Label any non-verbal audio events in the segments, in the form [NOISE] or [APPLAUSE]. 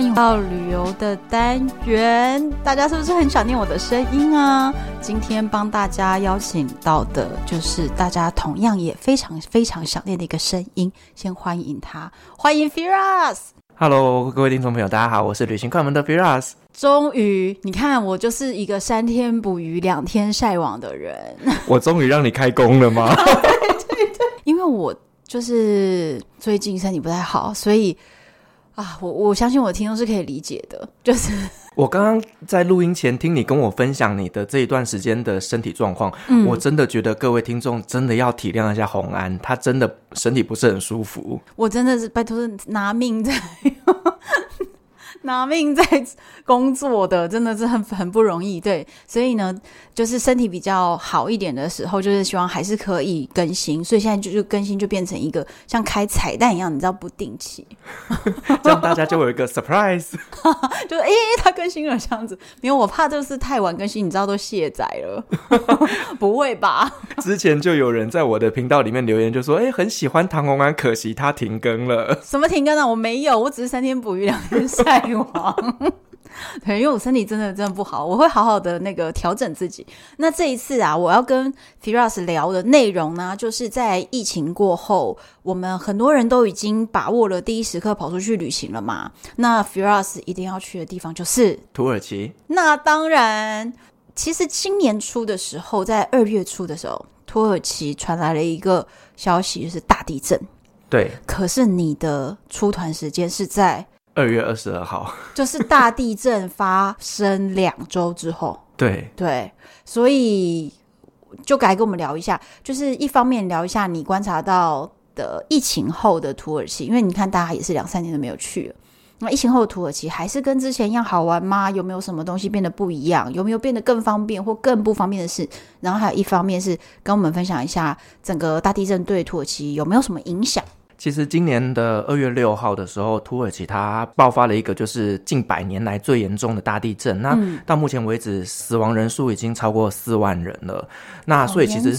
欢迎到旅游的单元，大家是不是很想念我的声音啊？今天帮大家邀请到的就是大家同样也非常非常想念的一个声音，先欢迎他，欢迎 Firas。Hello，各位听众朋友，大家好，我是旅行快门的 Firas。终于，你看我就是一个三天捕鱼两天晒网的人。我终于让你开工了吗？[LAUGHS] 对对对，因为我就是最近身体不太好，所以。啊，我我相信我的听众是可以理解的。就是 [LAUGHS] 我刚刚在录音前听你跟我分享你的这一段时间的身体状况，嗯，我真的觉得各位听众真的要体谅一下红安，他真的身体不是很舒服。我真的是拜托拿命在。[LAUGHS] [LAUGHS] 拿命在工作的，真的是很很不容易，对，所以呢，就是身体比较好一点的时候，就是希望还是可以更新，所以现在就就更新就变成一个像开彩蛋一样，你知道不定期，这样大家就有一个 surprise，[LAUGHS] 就哎、欸，他更新了这样子，没有，我怕就是太晚更新，你知道都卸载了，[LAUGHS] 不会吧？之前就有人在我的频道里面留言，就说哎、欸，很喜欢唐红安，可惜他停更了，什么停更呢？我没有，我只是三天捕鱼两天晒。[LAUGHS] 对，因为我身体真的真的不好，我会好好的那个调整自己。那这一次啊，我要跟 Firas 聊的内容呢，就是在疫情过后，我们很多人都已经把握了第一时刻跑出去旅行了嘛。那 Firas 一定要去的地方就是土耳其。那当然，其实今年初的时候，在二月初的时候，土耳其传来了一个消息，就是大地震。对，可是你的出团时间是在。二月二十二号，就是大地震发生两周之后。[LAUGHS] 对对，所以就该跟我们聊一下，就是一方面聊一下你观察到的疫情后的土耳其，因为你看大家也是两三年都没有去了。那疫情后的土耳其还是跟之前一样好玩吗？有没有什么东西变得不一样？有没有变得更方便或更不方便的事？然后还有一方面是跟我们分享一下整个大地震对土耳其有没有什么影响？其实今年的二月六号的时候，土耳其它爆发了一个就是近百年来最严重的大地震。那到目前为止，死亡人数已经超过四万人了。那所以其实，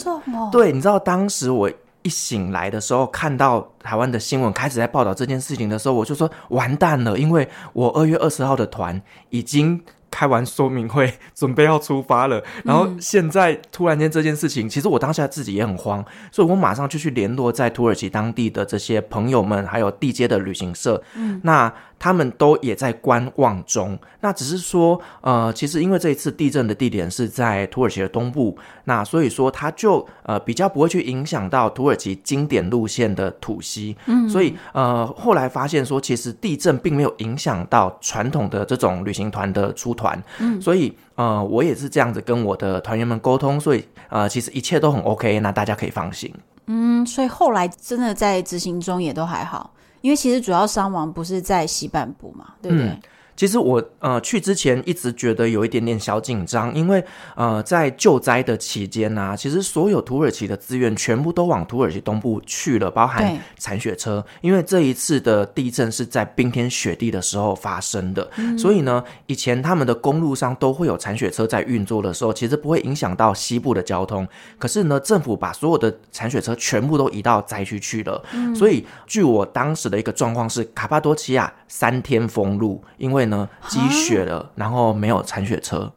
对，你知道当时我一醒来的时候，看到台湾的新闻开始在报道这件事情的时候，我就说完蛋了，因为我二月二十号的团已经。开完说明会，准备要出发了。然后现在突然间这件事情，其实我当下自己也很慌，所以我马上就去联络在土耳其当地的这些朋友们，还有地接的旅行社。嗯，那。他们都也在观望中，那只是说，呃，其实因为这一次地震的地点是在土耳其的东部，那所以说它就呃比较不会去影响到土耳其经典路线的土西，嗯，所以呃后来发现说，其实地震并没有影响到传统的这种旅行团的出团，嗯，所以呃我也是这样子跟我的团员们沟通，所以呃其实一切都很 OK，那大家可以放心，嗯，所以后来真的在执行中也都还好。因为其实主要伤亡不是在西半部嘛，对不对？其实我呃去之前一直觉得有一点点小紧张，因为呃在救灾的期间呢、啊，其实所有土耳其的资源全部都往土耳其东部去了，包含铲雪车。因为这一次的地震是在冰天雪地的时候发生的，嗯、所以呢，以前他们的公路上都会有铲雪车在运作的时候，其实不会影响到西部的交通。可是呢，政府把所有的铲雪车全部都移到灾区去了，嗯、所以据我当时的一个状况是，卡帕多奇亚三天封路，因为。呢，积雪了，然后没有铲雪车。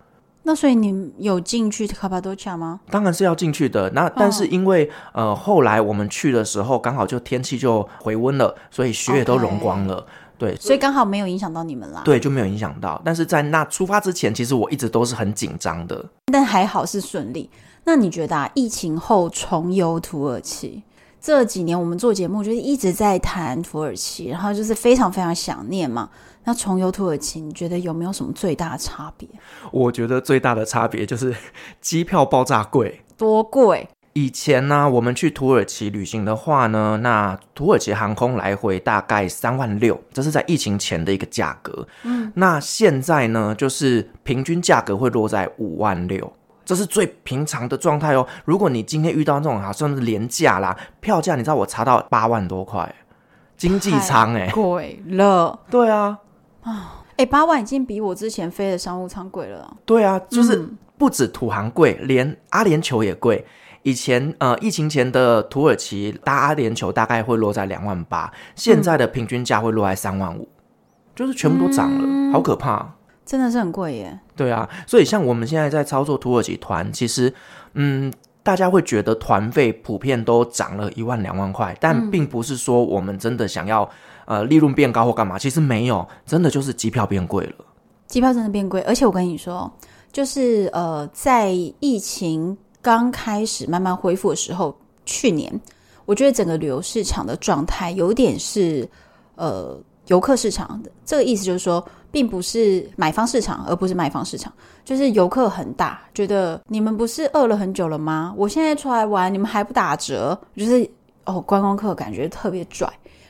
那所以你有进去卡帕多奇亚吗？当然是要进去的。那但是因为、哦、呃后来我们去的时候刚好就天气就回温了，所以雪也都融光了。对，所以刚好没有影响到你们啦。对，就没有影响到。但是在那出发之前，其实我一直都是很紧张的。但还好是顺利。那你觉得啊，疫情后重游土耳其？这几年我们做节目就是一直在谈土耳其，然后就是非常非常想念嘛。那重游土耳其，你觉得有没有什么最大的差别？我觉得最大的差别就是 [LAUGHS] 机票爆炸贵，多贵？以前呢，我们去土耳其旅行的话呢，那土耳其航空来回大概三万六，这是在疫情前的一个价格。嗯，那现在呢，就是平均价格会落在五万六，这是最平常的状态哦。如果你今天遇到这种好像是廉价啦，票价你知道我查到八万多块，经济舱哎，贵了。对啊，啊，哎，八万已经比我之前飞的商务舱贵了。对啊，就是不止土航贵，连阿联酋也贵。以前呃，疫情前的土耳其搭阿联酋大概会落在两万八，现在的平均价会落在三万五，就是全部都涨了，嗯、好可怕，真的是很贵耶。对啊，所以像我们现在在操作土耳其团，其实嗯，大家会觉得团费普遍都涨了一万两万块，但并不是说我们真的想要呃利润变高或干嘛，其实没有，真的就是机票变贵了，机票真的变贵，而且我跟你说，就是呃，在疫情。刚开始慢慢恢复的时候，去年我觉得整个旅游市场的状态有点是呃游客市场的，这个意思就是说，并不是买方市场，而不是卖方市场，就是游客很大，觉得你们不是饿了很久了吗？我现在出来玩，你们还不打折，就是哦，观光客感觉特别拽，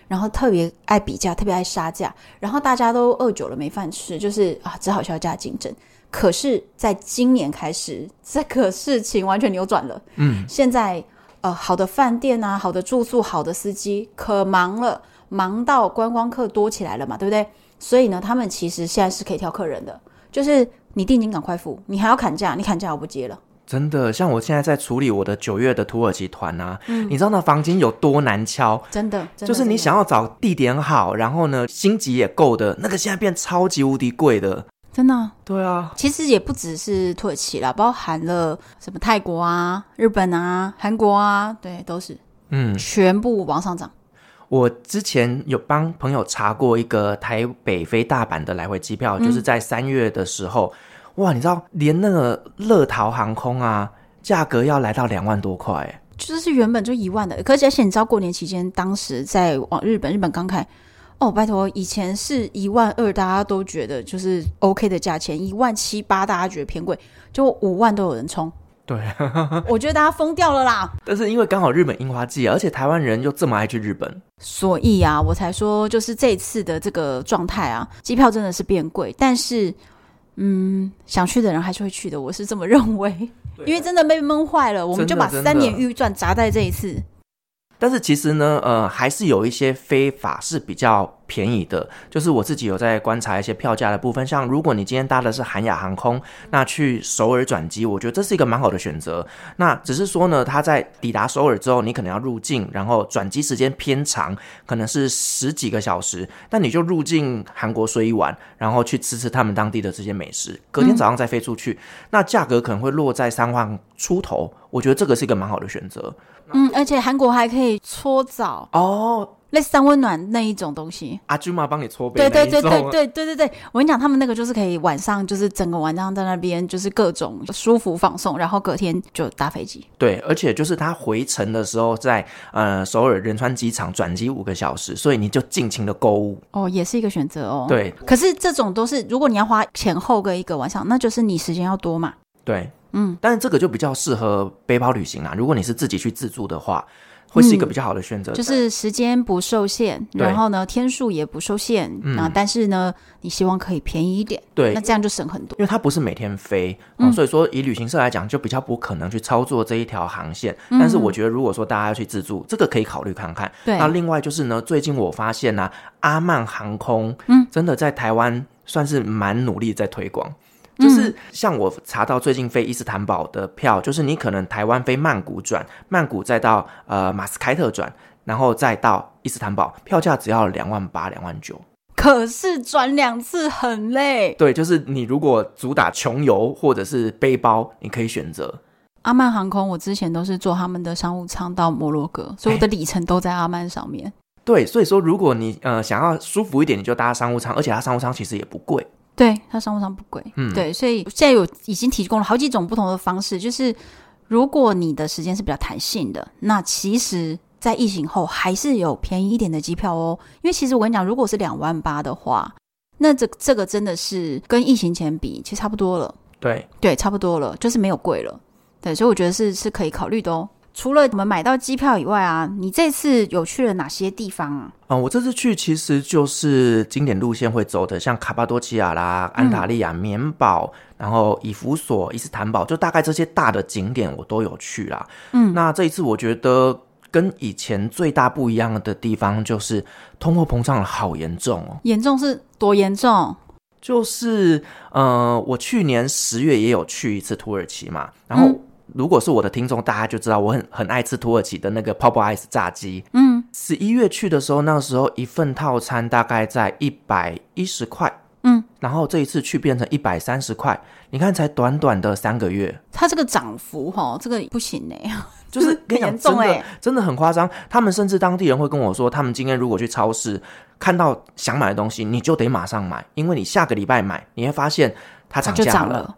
然后特别爱比价，特别爱杀价，然后大家都饿久了没饭吃，就是啊，只好削价竞争。可是，在今年开始，[LAUGHS] 这个事情完全扭转了。嗯，现在呃，好的饭店啊，好的住宿，好的司机，可忙了，忙到观光客多起来了嘛，对不对？所以呢，他们其实现在是可以挑客人的，就是你定金赶快付，你还要砍价，你砍价我不接了。真的，像我现在在处理我的九月的土耳其团啊，嗯，你知道那房间有多难敲？真的，真的就是你想要找地点好，然后呢，星级也够的那个，现在变超级无敌贵的。真的、啊，对啊，其实也不只是土耳其啦，包含了什么泰国啊、日本啊、韩国啊，对，都是，嗯，全部往上涨。我之前有帮朋友查过一个台北飞大阪的来回机票，嗯、就是在三月的时候，哇，你知道连那个乐桃航空啊，价格要来到两万多块，就是原本就一万的，可是而且你知道过年期间，当时在往日本，日本刚开。哦，拜托，以前是一万二，大家都觉得就是 OK 的价钱，一万七八大家觉得偏贵，就五万都有人冲。对，[LAUGHS] 我觉得大家疯掉了啦。但是因为刚好日本樱花季，而且台湾人又这么爱去日本，所以啊，我才说就是这次的这个状态啊，机票真的是变贵，但是嗯，想去的人还是会去的，我是这么认为，因为真的被闷坏了，我们就把三年预算砸在这一次。但是其实呢，呃，还是有一些非法是比较便宜的。就是我自己有在观察一些票价的部分，像如果你今天搭的是韩亚航空，那去首尔转机，我觉得这是一个蛮好的选择。那只是说呢，它在抵达首尔之后，你可能要入境，然后转机时间偏长，可能是十几个小时，但你就入境韩国睡一晚，然后去吃吃他们当地的这些美食，隔天早上再飞出去，嗯、那价格可能会落在三万出头。我觉得这个是一个蛮好的选择。嗯，而且韩国还可以搓澡哦，类似三温暖那一种东西。阿舅妈帮你搓背。对对对对对对对对，我跟你讲，他们那个就是可以晚上就是整个晚上在那边就是各种舒服放松，然后隔天就搭飞机。对，而且就是他回程的时候在呃首尔仁川机场转机五个小时，所以你就尽情的购物。哦，也是一个选择哦。对，可是这种都是如果你要花前后个一个晚上，那就是你时间要多嘛。对。嗯，但是这个就比较适合背包旅行啦。如果你是自己去自助的话，会是一个比较好的选择。就是时间不受限，然后呢，天数也不受限啊。但是呢，你希望可以便宜一点，对，那这样就省很多。因为它不是每天飞，嗯，所以说以旅行社来讲，就比较不可能去操作这一条航线。但是我觉得，如果说大家要去自助，这个可以考虑看看。对，那另外就是呢，最近我发现呢，阿曼航空，嗯，真的在台湾算是蛮努力在推广。就是像我查到最近飞伊斯坦堡的票，就是你可能台湾飞曼谷转，曼谷再到呃马斯开特转，然后再到伊斯坦堡，票价只要两万八、两万九。可是转两次很累。对，就是你如果主打穷游或者是背包，你可以选择阿曼航空。我之前都是坐他们的商务舱到摩洛哥，所以我的里程都在阿曼上面。对，所以说如果你呃想要舒服一点，你就搭商务舱，而且它商务舱其实也不贵。对，它商务舱不贵，嗯，对，所以现在有已经提供了好几种不同的方式，就是如果你的时间是比较弹性的，那其实，在疫情后还是有便宜一点的机票哦。因为其实我跟你讲，如果是两万八的话，那这这个真的是跟疫情前比，其实差不多了。对，对，差不多了，就是没有贵了。对，所以我觉得是是可以考虑的哦。除了我们买到机票以外啊，你这次有去了哪些地方啊？嗯，我这次去其实就是经典路线会走的，像卡巴多奇亚啦、安塔利亚、棉堡，然后以弗所、伊斯坦堡，就大概这些大的景点我都有去啦。嗯，那这一次我觉得跟以前最大不一样的地方就是通货膨胀好严重哦。严重是多严重？就是呃，我去年十月也有去一次土耳其嘛，然后。嗯如果是我的听众，大家就知道我很很爱吃土耳其的那个 Popeyes 炸鸡。嗯，十一月去的时候，那个时候一份套餐大概在一百一十块。嗯，然后这一次去变成一百三十块，你看才短短的三个月，它这个涨幅哈，这个不行呢，就是跟你讲真的真的很夸张。他们甚至当地人会跟我说，他们今天如果去超市看到想买的东西，你就得马上买，因为你下个礼拜买，你会发现它涨价了。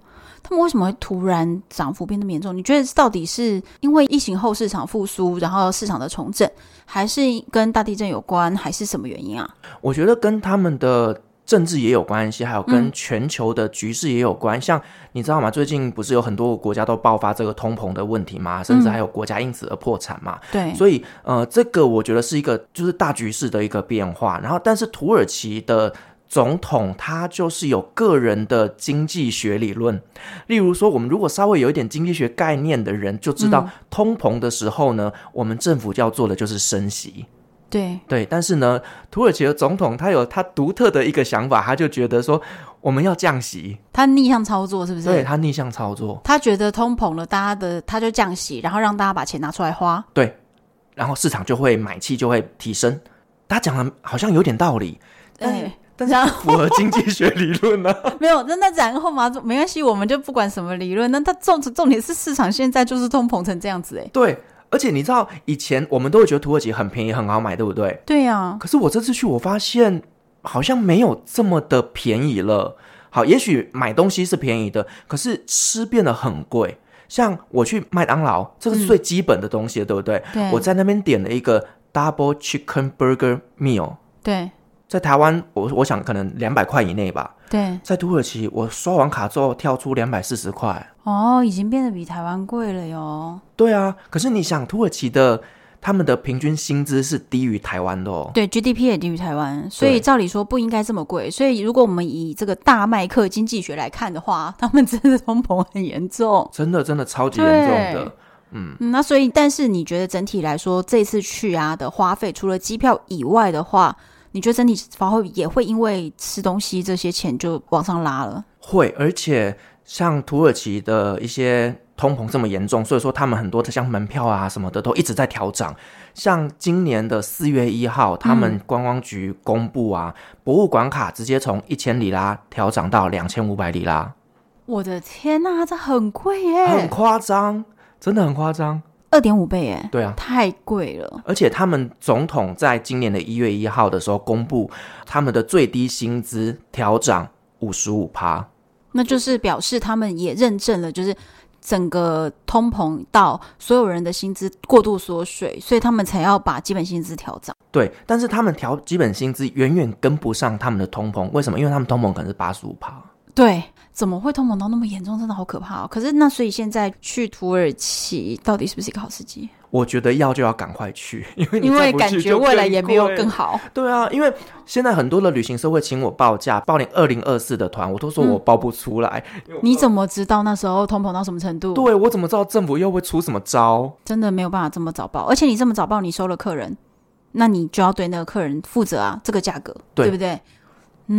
他们为什么会突然涨幅变得严重？你觉得到底是因为疫情后市场复苏，然后市场的重整，还是跟大地震有关，还是什么原因啊？我觉得跟他们的政治也有关系，还有跟全球的局势也有关。嗯、像你知道吗？最近不是有很多个国家都爆发这个通膨的问题吗？甚至还有国家因此而破产嘛？嗯、对，所以呃，这个我觉得是一个就是大局势的一个变化。然后，但是土耳其的。总统他就是有个人的经济学理论，例如说，我们如果稍微有一点经济学概念的人就知道，通膨的时候呢，我们政府要做的就是升息。对对，但是呢，土耳其的总统他有他独特的一个想法，他就觉得说我们要降息，他逆向操作是不是？对，他逆向操作，他觉得通膨了，大家的他就降息，然后让大家把钱拿出来花，对，然后市场就会买气就会提升。他讲的好像有点道理，对。但是符合经济学理论呢？[LAUGHS] 没有，那那然后嘛，没关系，我们就不管什么理论。那它重重点是市场现在就是通膨成这样子哎。对，而且你知道以前我们都会觉得土耳其很便宜很好买，对不对？对呀、啊。可是我这次去，我发现好像没有这么的便宜了。好，也许买东西是便宜的，可是吃变得很贵。像我去麦当劳，这个是最基本的东西，嗯、对不对？对。我在那边点了一个 Double Chicken Burger Meal。对。在台湾，我我想可能两百块以内吧。对，在土耳其，我刷完卡之后跳出两百四十块。哦，已经变得比台湾贵了哟。对啊，可是你想，土耳其的他们的平均薪资是低于台湾的哦。对，GDP 也低于台湾，所以照理说不应该这么贵。所以如果我们以这个大麦克经济学来看的话，他们真的通膨很严重，真的真的超级严重的。嗯，那所以，但是你觉得整体来说，这次去啊的花费，除了机票以外的话，你觉得整体花费也会因为吃东西这些钱就往上拉了？会，而且像土耳其的一些通膨这么严重，所以说他们很多的像门票啊什么的都一直在调涨。像今年的四月一号，他们观光局公布啊，嗯、博物馆卡直接从一千里拉调涨到两千五百里拉。我的天呐，这很贵耶！很夸张，真的很夸张。二点五倍哎，对啊，太贵了。而且他们总统在今年的一月一号的时候公布，他们的最低薪资调涨五十五趴，那就是表示他们也认证了，就是整个通膨到所有人的薪资过度缩水，所以他们才要把基本薪资调涨。对，但是他们调基本薪资远远跟不上他们的通膨，为什么？因为他们通膨可能是八十五趴。对。怎么会通膨到那么严重？真的好可怕哦！可是那所以现在去土耳其到底是不是一个好时机？我觉得要就要赶快去，[LAUGHS] 因为因为感觉未来也没有更好。对啊，因为现在很多的旅行社会请我报价报你二零二四的团，我都说我报不出来。嗯、[LAUGHS] 你怎么知道那时候通膨到什么程度？对，我怎么知道政府又会出什么招？真的没有办法这么早报，而且你这么早报，你收了客人，那你就要对那个客人负责啊，这个价格对，对不对？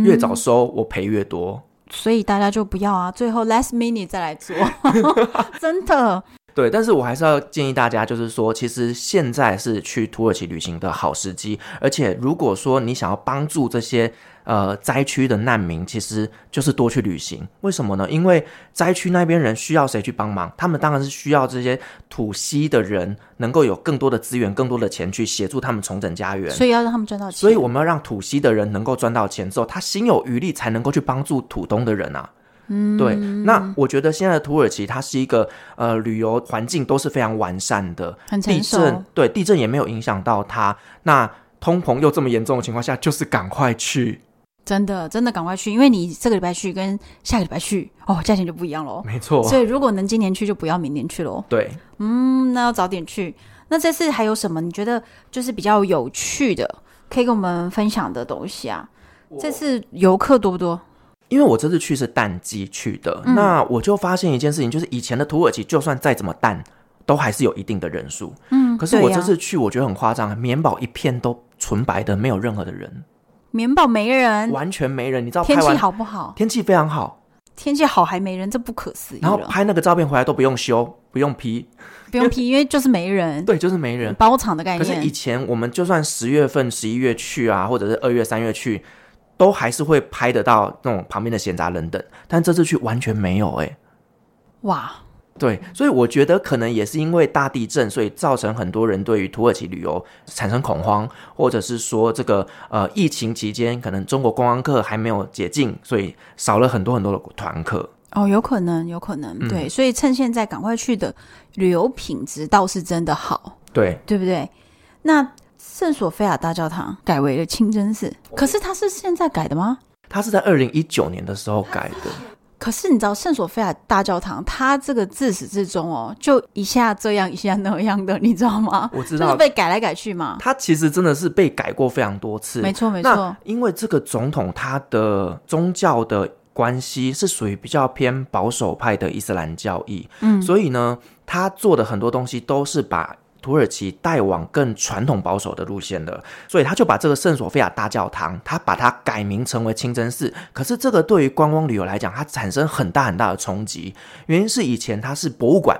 越早收我赔越多。所以大家就不要啊，最后 last minute 再来做，[LAUGHS] [LAUGHS] 真的。对，但是我还是要建议大家，就是说，其实现在是去土耳其旅行的好时机，而且如果说你想要帮助这些。呃，灾区的难民其实就是多去旅行，为什么呢？因为灾区那边人需要谁去帮忙？他们当然是需要这些土西的人能够有更多的资源、更多的钱去协助他们重整家园。所以要让他们赚到钱。所以我们要让土西的人能够赚到钱之后，他心有余力才能够去帮助土东的人啊。嗯，对。那我觉得现在的土耳其它是一个呃旅游环境都是非常完善的，很。地震，对，地震也没有影响到它。那通膨又这么严重的情况下，就是赶快去。真的真的赶快去，因为你这个礼拜去跟下个礼拜去哦，价钱就不一样喽。没错，所以如果能今年去，就不要明年去喽。对，嗯，那要早点去。那这次还有什么你觉得就是比较有趣的，可以跟我们分享的东西啊？这次游客多不多？因为我这次去是淡季去的，嗯，那我就发现一件事情，就是以前的土耳其就算再怎么淡，都还是有一定的人数。嗯，可是我这次去，我觉得很夸张，棉堡一片都纯白的，没有任何的人。棉堡没人，完全没人。你知道天气好不好？天气非常好，天气好还没人，这不可思议。然后拍那个照片回来都不用修，不用 P，不用 P，因为就是没人。[LAUGHS] 对，就是没人，包场的概念。可是以前我们就算十月份、十一月去啊，或者是二月、三月去。都还是会拍得到那种旁边的闲杂人等，但这次去完全没有哎、欸，哇，对，所以我觉得可能也是因为大地震，所以造成很多人对于土耳其旅游产生恐慌，或者是说这个呃疫情期间可能中国观光客还没有解禁，所以少了很多很多的团客。哦，有可能，有可能，对，嗯、所以趁现在赶快去的旅游品质倒是真的好，对，对不对？那。圣索菲亚大教堂改为了清真寺，可是它是现在改的吗？它是在二零一九年的时候改的。可是你知道圣索菲亚大教堂，它这个自始至终哦，就一下这样一下那样的，你知道吗？我知道，就是被改来改去嘛。它其实真的是被改过非常多次，没错没错。因为这个总统他的宗教的关系是属于比较偏保守派的伊斯兰教义，嗯，所以呢，他做的很多东西都是把。土耳其带往更传统保守的路线了，所以他就把这个圣索菲亚大教堂，他把它改名成为清真寺。可是这个对于观光旅游来讲，它产生很大很大的冲击。原因是以前它是博物馆，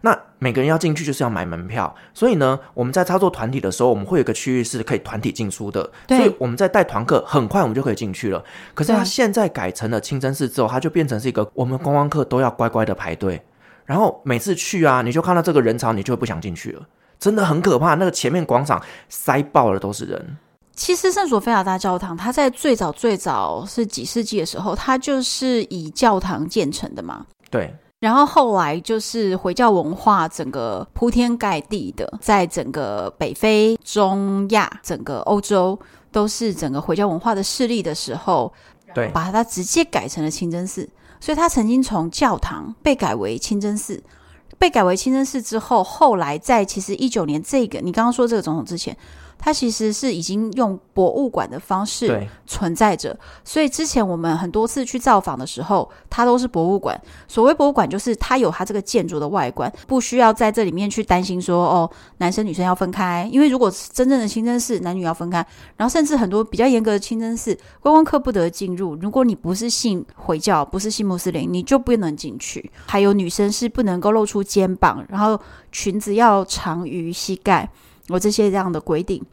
那每个人要进去就是要买门票，所以呢，我们在操作团体的时候，我们会有个区域是可以团体进出的。所以我们在带团客，很快我们就可以进去了。可是它现在改成了清真寺之后，它就变成是一个我们观光客都要乖乖的排队。然后每次去啊，你就看到这个人潮，你就会不想进去了，真的很可怕。那个前面广场塞爆了，都是人。其实圣索菲亚大教堂，它在最早最早是几世纪的时候，它就是以教堂建成的嘛。对。然后后来就是回教文化整个铺天盖地的，在整个北非、中亚、整个欧洲都是整个回教文化的势力的时候，对，把它直接改成了清真寺。所以，它曾经从教堂被改为清真寺，被改为清真寺之后，后来在其实一九年这个你刚刚说这个总统之前。它其实是已经用博物馆的方式存在着，所以之前我们很多次去造访的时候，它都是博物馆。所谓博物馆，就是它有它这个建筑的外观，不需要在这里面去担心说哦，男生女生要分开。因为如果真正的清真寺，男女要分开，然后甚至很多比较严格的清真寺，观光客不得进入。如果你不是信回教，不是信穆斯林，你就不能进去。还有女生是不能够露出肩膀，然后裙子要长于膝盖。有这些这样的规定，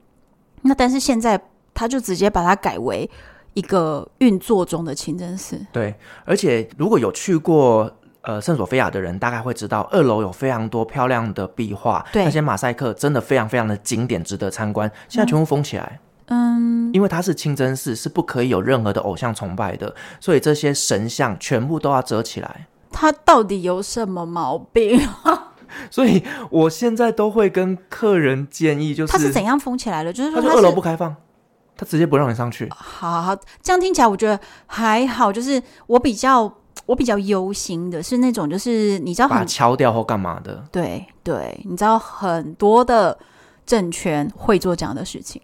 那但是现在他就直接把它改为一个运作中的清真寺。对，而且如果有去过呃圣索菲亚的人，大概会知道二楼有非常多漂亮的壁画，对，那些马赛克真的非常非常的经典，值得参观。现在全部封起来，嗯，因为它是清真寺，是不可以有任何的偶像崇拜的，所以这些神像全部都要遮起来。它到底有什么毛病？[LAUGHS] 所以我现在都会跟客人建议，就是他是怎样封起来的？就是说他二楼不开放，他直接不让你上去。好好好，这样听起来我觉得还好。就是我比较我比较忧心的是那种，就是你知道，把它敲掉或干嘛的？对对，你知道很多的政权会做这样的事情。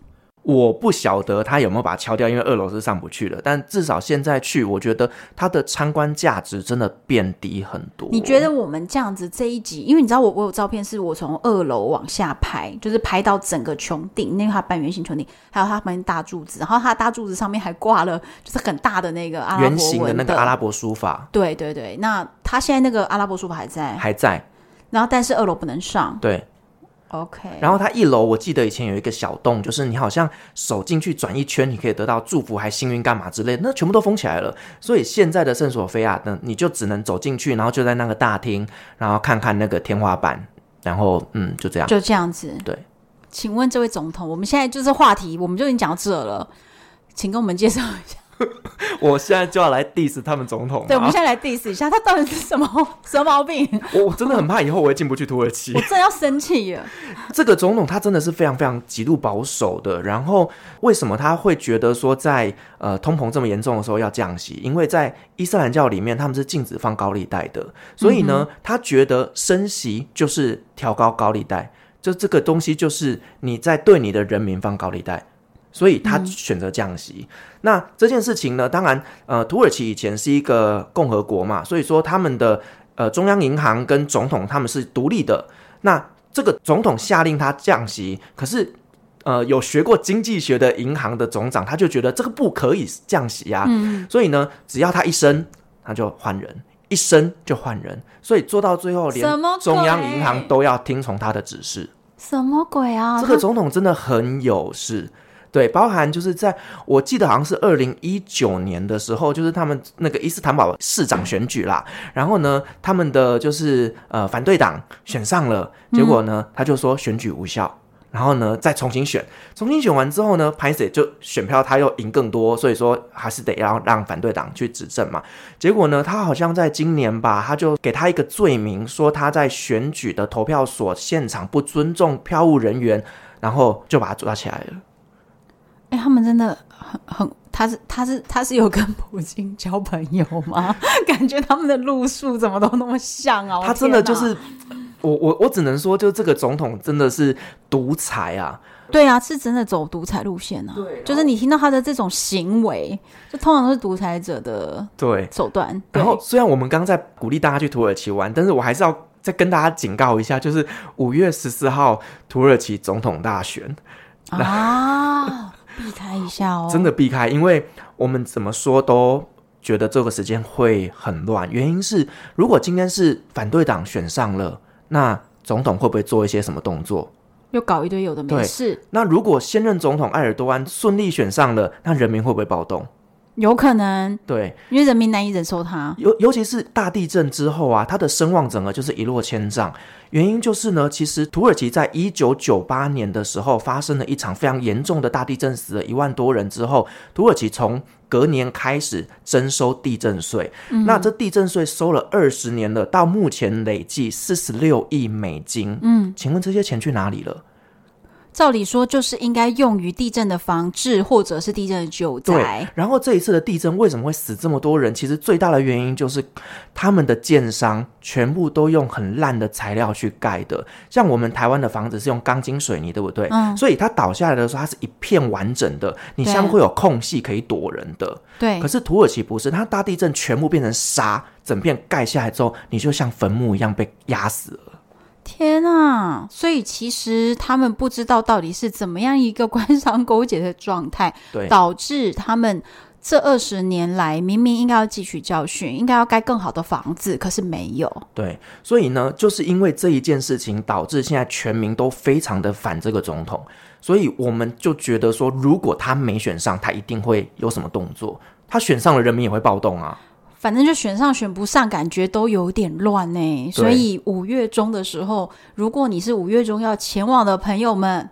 我不晓得他有没有把它敲掉，因为二楼是上不去的。但至少现在去，我觉得它的参观价值真的变低很多。你觉得我们这样子这一集，因为你知道我我有照片，是我从二楼往下拍，就是拍到整个穹顶，那个它半圆形穹顶，还有它旁边大柱子，然后它大柱子上面还挂了就是很大的那个阿拉伯，圆形的那个阿拉伯书法。对对对，那它现在那个阿拉伯书法还在，还在。然后但是二楼不能上。对。OK，然后它一楼，我记得以前有一个小洞，就是你好像手进去转一圈，你可以得到祝福还幸运干嘛之类的，那全部都封起来了。所以现在的圣索菲亚呢，你就只能走进去，然后就在那个大厅，然后看看那个天花板，然后嗯，就这样，就这样子。对，请问这位总统，我们现在就是话题，我们就已经讲到这了，请跟我们介绍一下。[LAUGHS] 我现在就要来 diss 他们总统。对，我们现在来 diss 一下，他到底是什么 [LAUGHS] 什么毛病？我我真的很怕以后我也进不去土耳其。我真的要生气了。这个总统他真的是非常非常极度保守的。然后为什么他会觉得说在呃通膨这么严重的时候要降息？因为在伊斯兰教里面他们是禁止放高利贷的，所以呢，他觉得升息就是调高高利贷，就这个东西就是你在对你的人民放高利贷。所以他选择降息。嗯。那这件事情呢，当然，呃，土耳其以前是一个共和国嘛，所以说他们的呃中央银行跟总统他们是独立的。那这个总统下令他降息，可是呃有学过经济学的银行的总长他就觉得这个不可以降息啊。嗯。所以呢，只要他一升，他就换人；一升就换人。所以做到最后，连中央银行都要听从他的指示。什么鬼啊？这个总统真的很有事。对，包含就是在我记得好像是二零一九年的时候，就是他们那个伊斯坦堡市长选举啦。然后呢，他们的就是呃反对党选上了，结果呢他就说选举无效，然后呢再重新选，重新选完之后呢，拍谢就选票他又赢更多，所以说还是得要让反对党去执政嘛。结果呢，他好像在今年吧，他就给他一个罪名，说他在选举的投票所现场不尊重票务人员，然后就把他抓起来了。哎、欸，他们真的很很，他是他是他是有跟普京交朋友吗？[LAUGHS] 感觉他们的路数怎么都那么像啊！他真的就是，我我我只能说，就这个总统真的是独裁啊！对啊，是真的走独裁路线啊！对，就是你听到他的这种行为，就通常都是独裁者的对手段。然后，虽然我们刚刚在鼓励大家去土耳其玩，但是我还是要再跟大家警告一下，就是五月十四号土耳其总统大选啊。[LAUGHS] [LAUGHS] 避开一下哦，真的避开，因为我们怎么说都觉得这个时间会很乱。原因是，如果今天是反对党选上了，那总统会不会做一些什么动作？又搞一堆有的没事。那如果现任总统埃尔多安顺利选上了，那人民会不会暴动？有可能，对，因为人民难以忍受他。尤尤其是大地震之后啊，他的声望整个就是一落千丈。原因就是呢，其实土耳其在一九九八年的时候发生了一场非常严重的大地震，死了一万多人之后，土耳其从隔年开始征收地震税。嗯。那这地震税收了二十年了，到目前累计四十六亿美金。嗯，请问这些钱去哪里了？照理说，就是应该用于地震的防治，或者是地震的救灾。对。然后这一次的地震为什么会死这么多人？其实最大的原因就是他们的建商全部都用很烂的材料去盖的。像我们台湾的房子是用钢筋水泥，对不对？嗯。所以它倒下来的时候，它是一片完整的，你下面会有空隙可以躲人的。对。可是土耳其不是，它大地震全部变成沙，整片盖下来之后，你就像坟墓一样被压死了。天啊！所以其实他们不知道到底是怎么样一个 [LAUGHS] 官商勾结的状态，导致他们这二十年来明明应该要汲取教训，应该要盖更好的房子，可是没有。对，所以呢，就是因为这一件事情，导致现在全民都非常的反这个总统，所以我们就觉得说，如果他没选上，他一定会有什么动作；他选上了，人民也会暴动啊。反正就选上选不上，感觉都有点乱呢。所以五月中的时候，如果你是五月中要前往的朋友们，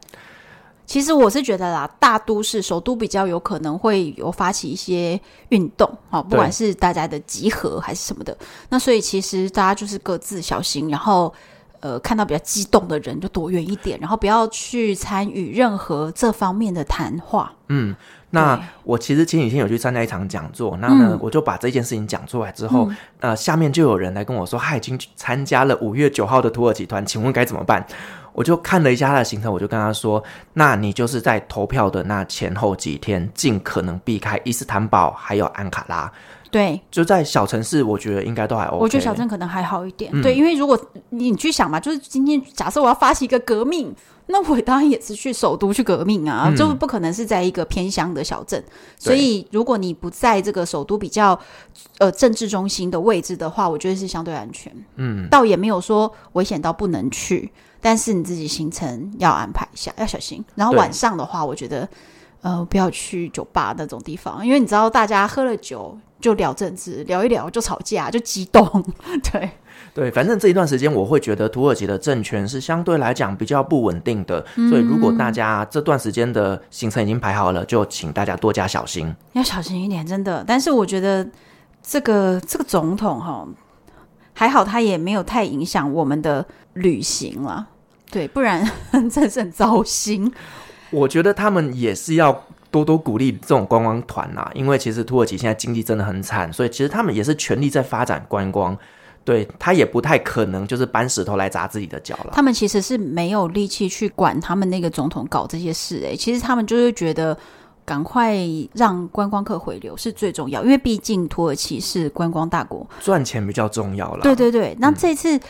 其实我是觉得啦，大都市首都比较有可能会有发起一些运动，好，不管是大家的集合还是什么的。那所以其实大家就是各自小心，然后呃，看到比较激动的人就躲远一点，然后不要去参与任何这方面的谈话。嗯。那我其实前几天有去参加一场讲座，那呢，我就把这件事情讲出来之后，嗯，呃，下面就有人来跟我说，他已经参加了五月九号的土耳其团，请问该怎么办？我就看了一下他的行程，我就跟他说，那你就是在投票的那前后几天，尽可能避开伊斯坦堡还有安卡拉。对，就在小城市，我觉得应该都还 OK。我觉得小镇可能还好一点，嗯，对，因为如果你去想嘛，就是今天假设我要发起一个革命。那我当然也是去首都去革命啊，嗯、就不可能是在一个偏乡的小镇。所以，如果你不在这个首都比较呃政治中心的位置的话，我觉得是相对安全。嗯，倒也没有说危险到不能去，但是你自己行程要安排一下，要小心。然后晚上的话，我觉得呃不要去酒吧那种地方，因为你知道大家喝了酒就聊政治，聊一聊就吵架，就激动，[LAUGHS] 对。对，反正这一段时间，我会觉得土耳其的政权是相对来讲比较不稳定的，嗯、所以如果大家这段时间的行程已经排好了，就请大家多加小心，要小心一点，真的。但是我觉得这个这个总统哈，还好他也没有太影响我们的旅行了，对，不然 [LAUGHS] 真的是很糟心。我觉得他们也是要多多鼓励这种观光团呐，因为其实土耳其现在经济真的很惨，所以其实他们也是全力在发展观光。对，他也不太可能就是搬石头来砸自己的脚了。他们其实是没有力气去管他们那个总统搞这些事诶，其实他们就是觉得赶快让观光客回流是最重要，因为毕竟土耳其是观光大国，赚钱比较重要了。对对对，那这次、嗯、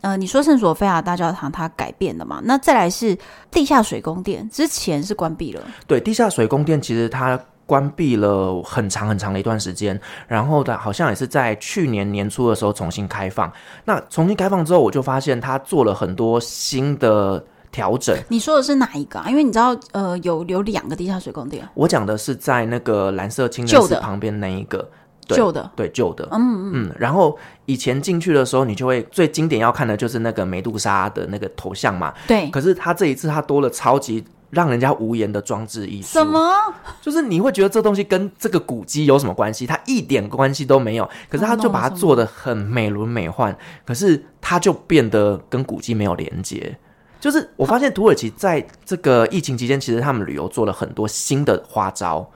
呃，你说圣索菲亚大教堂它改变了嘛？那再来是地下水宫殿，之前是关闭了。对，地下水宫殿其实它。关闭了很长很长的一段时间，然后的好像也是在去年年初的时候重新开放。那重新开放之后，我就发现它做了很多新的调整。你说的是哪一个啊？因为你知道，呃，有有两个地下水宫殿。我讲的是在那个蓝色清真寺旁边那一个旧的，对旧的，嗯嗯嗯。然后以前进去的时候，你就会最经典要看的就是那个梅杜莎的那个头像嘛。对。可是他这一次他多了超级。让人家无言的装置艺术，什么？就是你会觉得这东西跟这个古迹有什么关系？它一点关系都没有。可是他就把它做的很美轮美奂，可是它就变得跟古迹没有连接。就是我发现土耳其在这个疫情期间，其实他们旅游做了很多新的花招，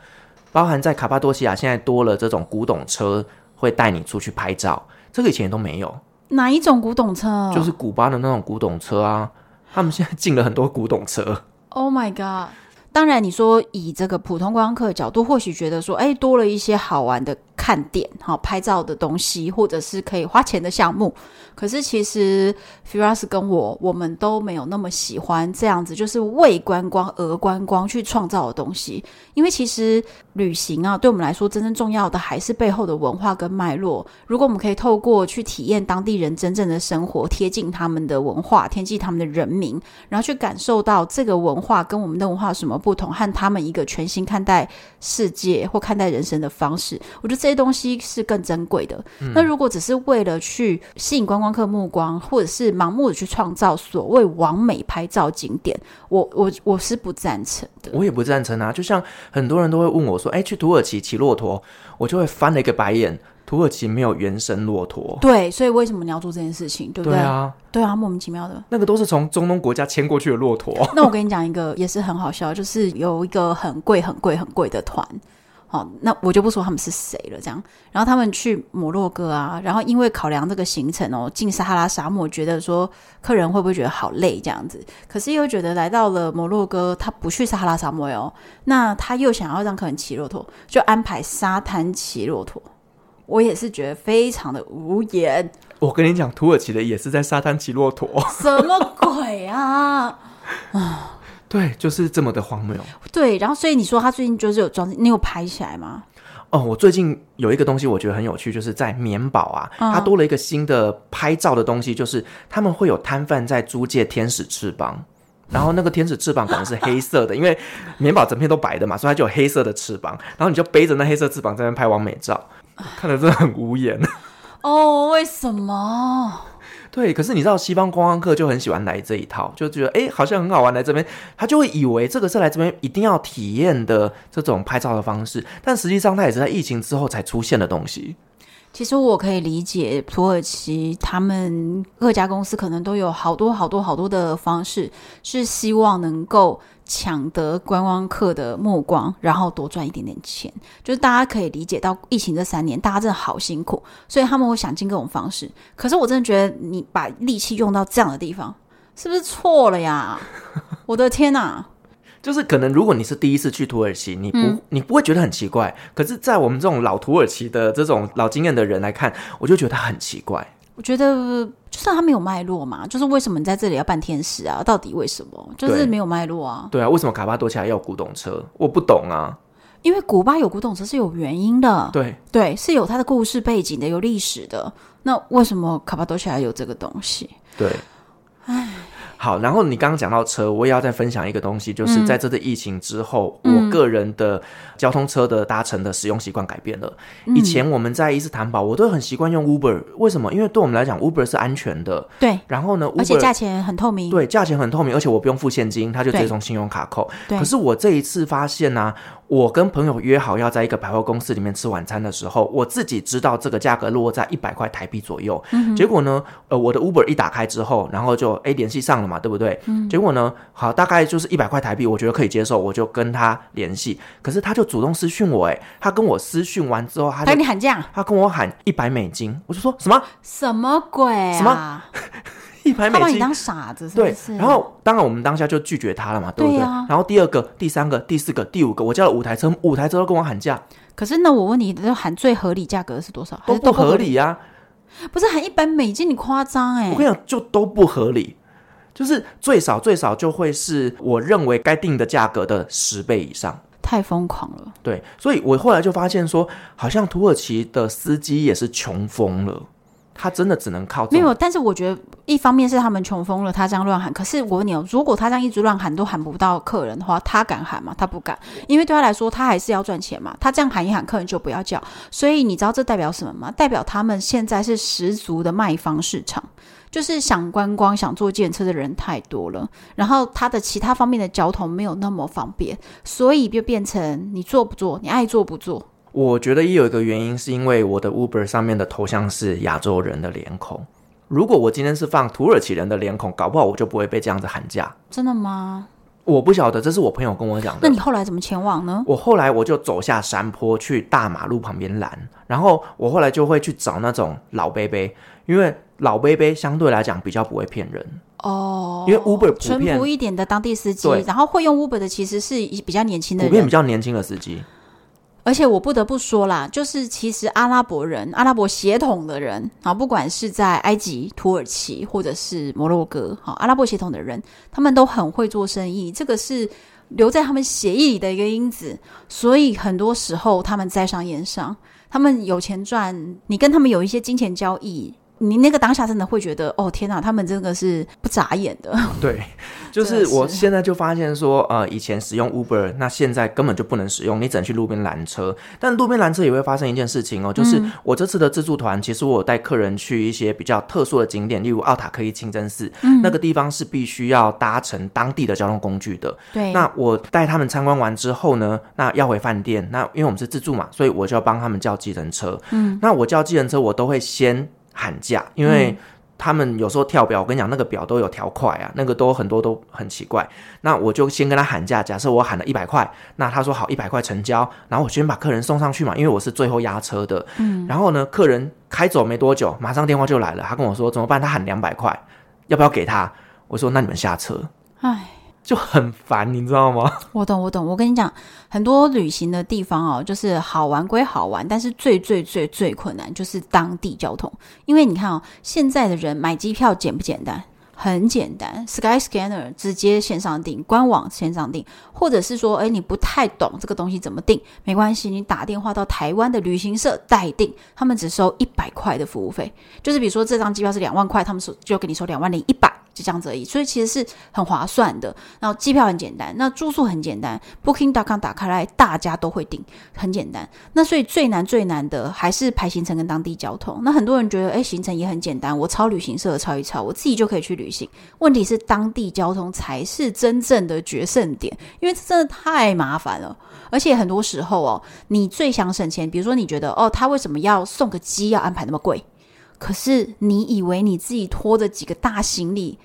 包含在卡帕多西亚现在多了这种古董车会带你出去拍照，这个以前都没有。哪一种古董车？就是古巴的那种古董车啊，他们现在进了很多古董车。Oh my god！当然，你说以这个普通观光客的角度，或许觉得说，哎，多了一些好玩的看点，好拍照的东西，或者是可以花钱的项目。可是其实 Firas 跟我，我们都没有那么喜欢这样子，就是为观光而观光去创造的东西。因为其实旅行啊，对我们来说，真正重要的还是背后的文化跟脉络。如果我们可以透过去体验当地人真正的生活，贴近他们的文化，贴近他们的人民，然后去感受到这个文化跟我们的文化有什么不同，和他们一个全新看待世界或看待人生的方式，我觉得这些东西是更珍贵的。嗯。那如果只是为了去吸引观光客目光，或者是盲目的去创造所谓完美拍照景点，我我我是不赞成的。我也不赞成啊！就像很多人都会问我说：“哎，去土耳其骑骆驼？”我就会翻了一个白眼。土耳其没有原生骆驼，对，所以为什么你要做这件事情？对不对？对啊，对啊，莫名其妙的。那个都是从中东国家迁过去的骆驼。[LAUGHS] 那我跟你讲一个，也是很好笑，就是有一个很贵、很贵、很贵的团，好，那我就不说他们是谁了。这样，然后他们去摩洛哥啊，然后因为考量这个行程哦，进撒哈拉沙漠，觉得说客人会不会觉得好累这样子？可是又觉得来到了摩洛哥，他不去撒哈拉沙漠哟，那他又想要让客人骑骆驼，就安排沙滩骑骆驼。我也是觉得非常的无言。我跟你讲，土耳其的也是在沙滩骑骆驼，什么鬼啊？[SIGHS] 啊，对，就是这么的荒谬。对，然后所以你说他最近就是有装，你有拍起来吗？哦，我最近有一个东西我觉得很有趣，就是在棉宝啊，它多了一个新的拍照的东西，就是他们会有摊贩在租借天使翅膀，然后那个天使翅膀可能是黑色的，[LAUGHS] 因为棉宝整片都白的嘛，所以它就有黑色的翅膀，然后你就背着那黑色翅膀在那边拍完美照。看得真的很无言 [LAUGHS] 哦，为什么？对，可是你知道西方观光客就很喜欢来这一套，就觉得哎，好像很好玩，来这边他就会以为这个是来这边一定要体验的这种拍照的方式，但实际上它也是在疫情之后才出现的东西。其实我可以理解土耳其他们各家公司可能都有好多好多好多的方式，是希望能够抢得观光客的目光，然后多赚一点点钱。就是大家可以理解到疫情这三年，大家真的好辛苦，所以他们会想尽各种方式。可是我真的觉得你把力气用到这样的地方，是不是错了呀？[LAUGHS] 我的天哪！就是可能，如果你是第一次去土耳其，你不、嗯、你不会觉得很奇怪。可是，在我们这种老土耳其的这种老经验的人来看，我就觉得很奇怪。我觉得，就是他没有脉络嘛，就是为什么你在这里要办天使啊？到底为什么？就是没有脉络啊。对啊，为什么卡巴多起来要有古董车？我不懂啊。因为古巴有古董车是有原因的。对对，是有它的故事背景的，有历史的。那为什么卡巴多起来有这个东西？对，唉。好，然后你刚刚讲到车，我也要再分享一个东西，就是在这次疫情之后，嗯、我个人的交通车的搭乘的使用习惯改变了。嗯、以前我们在伊斯坦堡，我都很习惯用 Uber，为什么？因为对我们来讲，Uber 是安全的。对。然后呢，而且价钱很透明。对，价钱很透明，而且我不用付现金，他就直接从信用卡扣。对。可是我这一次发现呢、啊，我跟朋友约好要在一个百货公司里面吃晚餐的时候，我自己知道这个价格落在一百块台币左右。嗯。结果呢，呃，我的 Uber 一打开之后，然后就哎联系上了嘛，对不对？嗯。结果呢，好，大概就是一百块台币，我觉得可以接受，我就跟他联系。可是他就主动私讯我，哎，他跟我私讯完之后，他就跟你喊价，他跟我喊一百美金，我就说什么？什么鬼啊？什么？一百美金？他把你当傻子是不是？对。然后当然我们当下就拒绝他了嘛，对不对？对啊。然后第二个、第三个、第四个、第五个，我叫了五台车，五台车都跟我喊价。可是那我问你，喊最合理价格是多少？都不合理呀、啊！不是喊一百美金，你夸张哎！我跟你讲，就都不合理。就是最少最少就会是我认为该定的价格的十倍以上，太疯狂了。对，所以我后来就发现说，好像土耳其的司机也是穷疯了。他真的只能靠没有，但是我觉得一方面是他们穷疯了，他这样乱喊。可是我问你哦，如果他这样一直乱喊都喊不到客人的话，他敢喊吗？他不敢，因为对他来说，他还是要赚钱嘛。他这样喊一喊，客人就不要叫。所以你知道这代表什么吗？代表他们现在是十足的卖方市场，就是想观光、想坐电车的人太多了，然后他的其他方面的交通没有那么方便，所以就变成你做不做，你爱做不做。我觉得也有一个原因，是因为我的 Uber 上面的头像是亚洲人的脸孔。如果我今天是放土耳其人的脸孔，搞不好我就不会被这样子喊价。真的吗？我不晓得，这是我朋友跟我讲的。那你后来怎么前往呢？我后来我就走下山坡去大马路旁边拦，然后我后来就会去找那种老杯杯，因为老杯杯相对来讲比较不会骗人哦。因为 Uber 普遍淳朴一点的当地司机，然后会用 Uber 的其实是比较年轻的人，普遍比较年轻的司机。而且我不得不说啦，就是其实阿拉伯人、阿拉伯血统的人啊，不管是在埃及、土耳其或者是摩洛哥，啊，阿拉伯血统的人，他们都很会做生意，这个是留在他们血液里的一个因子。所以很多时候他们在商言商，他们有钱赚，你跟他们有一些金钱交易。你那个当下真的会觉得，哦天哪，他们真的是不眨眼的。[LAUGHS] 对，[LAUGHS] 就是我现在就发现说，呃，以前使用 Uber，那现在根本就不能使用，你只能去路边拦车。但路边拦车也会发生一件事情哦，就是我这次的自助团，其实我带客人去一些比较特殊的景点，例如奥塔克伊清真寺，嗯，那个地方是必须要搭乘当地的交通工具的。对，那我带他们参观完之后呢，那要回饭店，那因为我们是自助嘛，所以我就要帮他们叫计程车。嗯，那我叫计程车，我都会先。喊价，因为他们有时候跳表，我跟你讲，那个表都有调快啊，那个都很多都很奇怪。那我就先跟他喊价，假设我喊了一百块，那他说好一百块成交，然后我先把客人送上去嘛，因为我是最后押车的。嗯，然后呢，客人开走没多久，马上电话就来了，他跟我说怎么办？他喊两百块，要不要给他？我说那你们下车。唉。就很烦，你知道吗？我懂，我懂。我跟你讲，很多旅行的地方哦，就是好玩归好玩，但是最最最最困难就是当地交通。因为你看哦，现在的人买机票简不简单？很简单，Skyscanner 直接线上订，官网线上订，或者是说，诶，你不太懂这个东西怎么订，没关系，你打电话到台湾的旅行社代订，他们只收一百块的服务费，就是比如说这张机票是两万块，他们收就给你收两万零一百。就这样子而已，所以其实是很划算的。然后机票很简单，那住宿很简单，Booking.com 打开来，大家都会订，很简单。那所以最难最难的还是排行程跟当地交通。那很多人觉得，哎，行程也很简单，我抄旅行社抄一抄，我自己就可以去旅行。问题是当地交通才是真正的决胜点，因为这真的太麻烦了。而且很多时候哦，你最想省钱，比如说你觉得，哦，他为什么要送个机要安排那么贵？可是你以为你自己拖着几个大行李，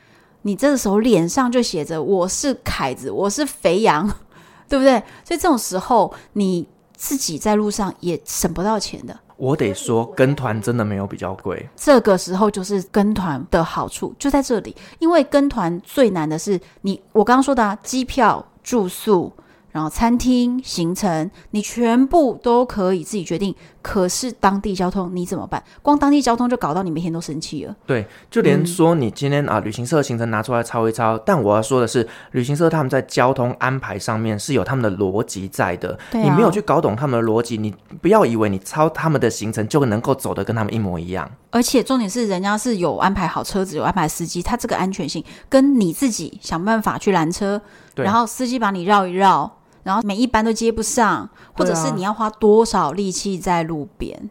你这个时候脸上就写着“我是凯子，我是肥羊”，[LAUGHS] 对不对？所以这种时候你自己在路上也省不到钱的。我得说，跟团真的没有比较贵。这个时候就是跟团的好处就在这里，因为跟团最难的是你，我刚刚说的啊，机票、住宿。然后餐厅行程，你全部都可以自己决定，可是当地交通你怎么办？光当地交通就搞到你每天都生气了。对，就连说你今天、嗯、啊，旅行社行程拿出来抄一抄，但我要说的是，旅行社他们在交通安排上面是有他们的逻辑在的。对、啊，你没有去搞懂他们的逻辑，你不要以为你抄他们的行程就能够走得跟他们一模一样。而且重点是，人家是有安排好车子，有安排司机，他这个安全性跟你自己想办法去拦车，然后司机把你绕一绕。然后每一班都接不上，或者是你要花多少力气在路边？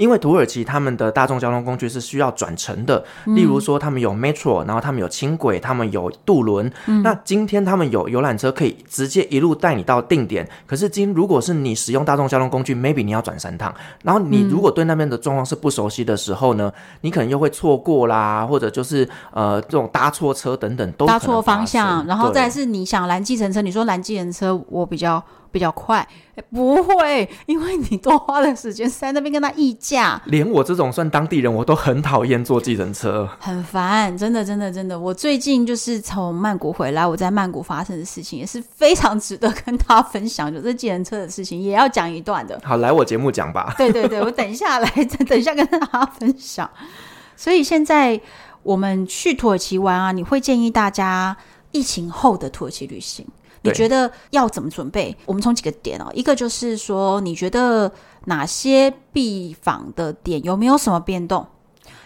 因为土耳其他们的大众交通工具是需要转乘的，嗯、例如说他们有 metro，然后他们有轻轨，他们有渡轮。嗯、那今天他们有游览车，可以直接一路带你到定点。可是今如果是你使用大众交通工具，maybe 你要转三趟，然后你如果对那边的状况是不熟悉的时候呢，嗯、你可能又会错过啦，或者就是呃这种搭错车等等都搭错方向，然后再是你想拦计程车，你说拦计程车我比较。比较快，不会，因为你多花了时间在那边跟他议价。连我这种算当地人，我都很讨厌坐计程车，很烦，真的，真的，真的。我最近就是从曼谷回来，我在曼谷发生的事情也是非常值得跟大家分享，就是计程车的事情也要讲一段的。好，来我节目讲吧。对对对，我等一下来，等一下跟大家分享。所以现在我们去土耳其玩啊，你会建议大家疫情后的土耳其旅行？你觉得要怎么准备？我们从几个点哦，一个就是说，你觉得哪些必访的点有没有什么变动？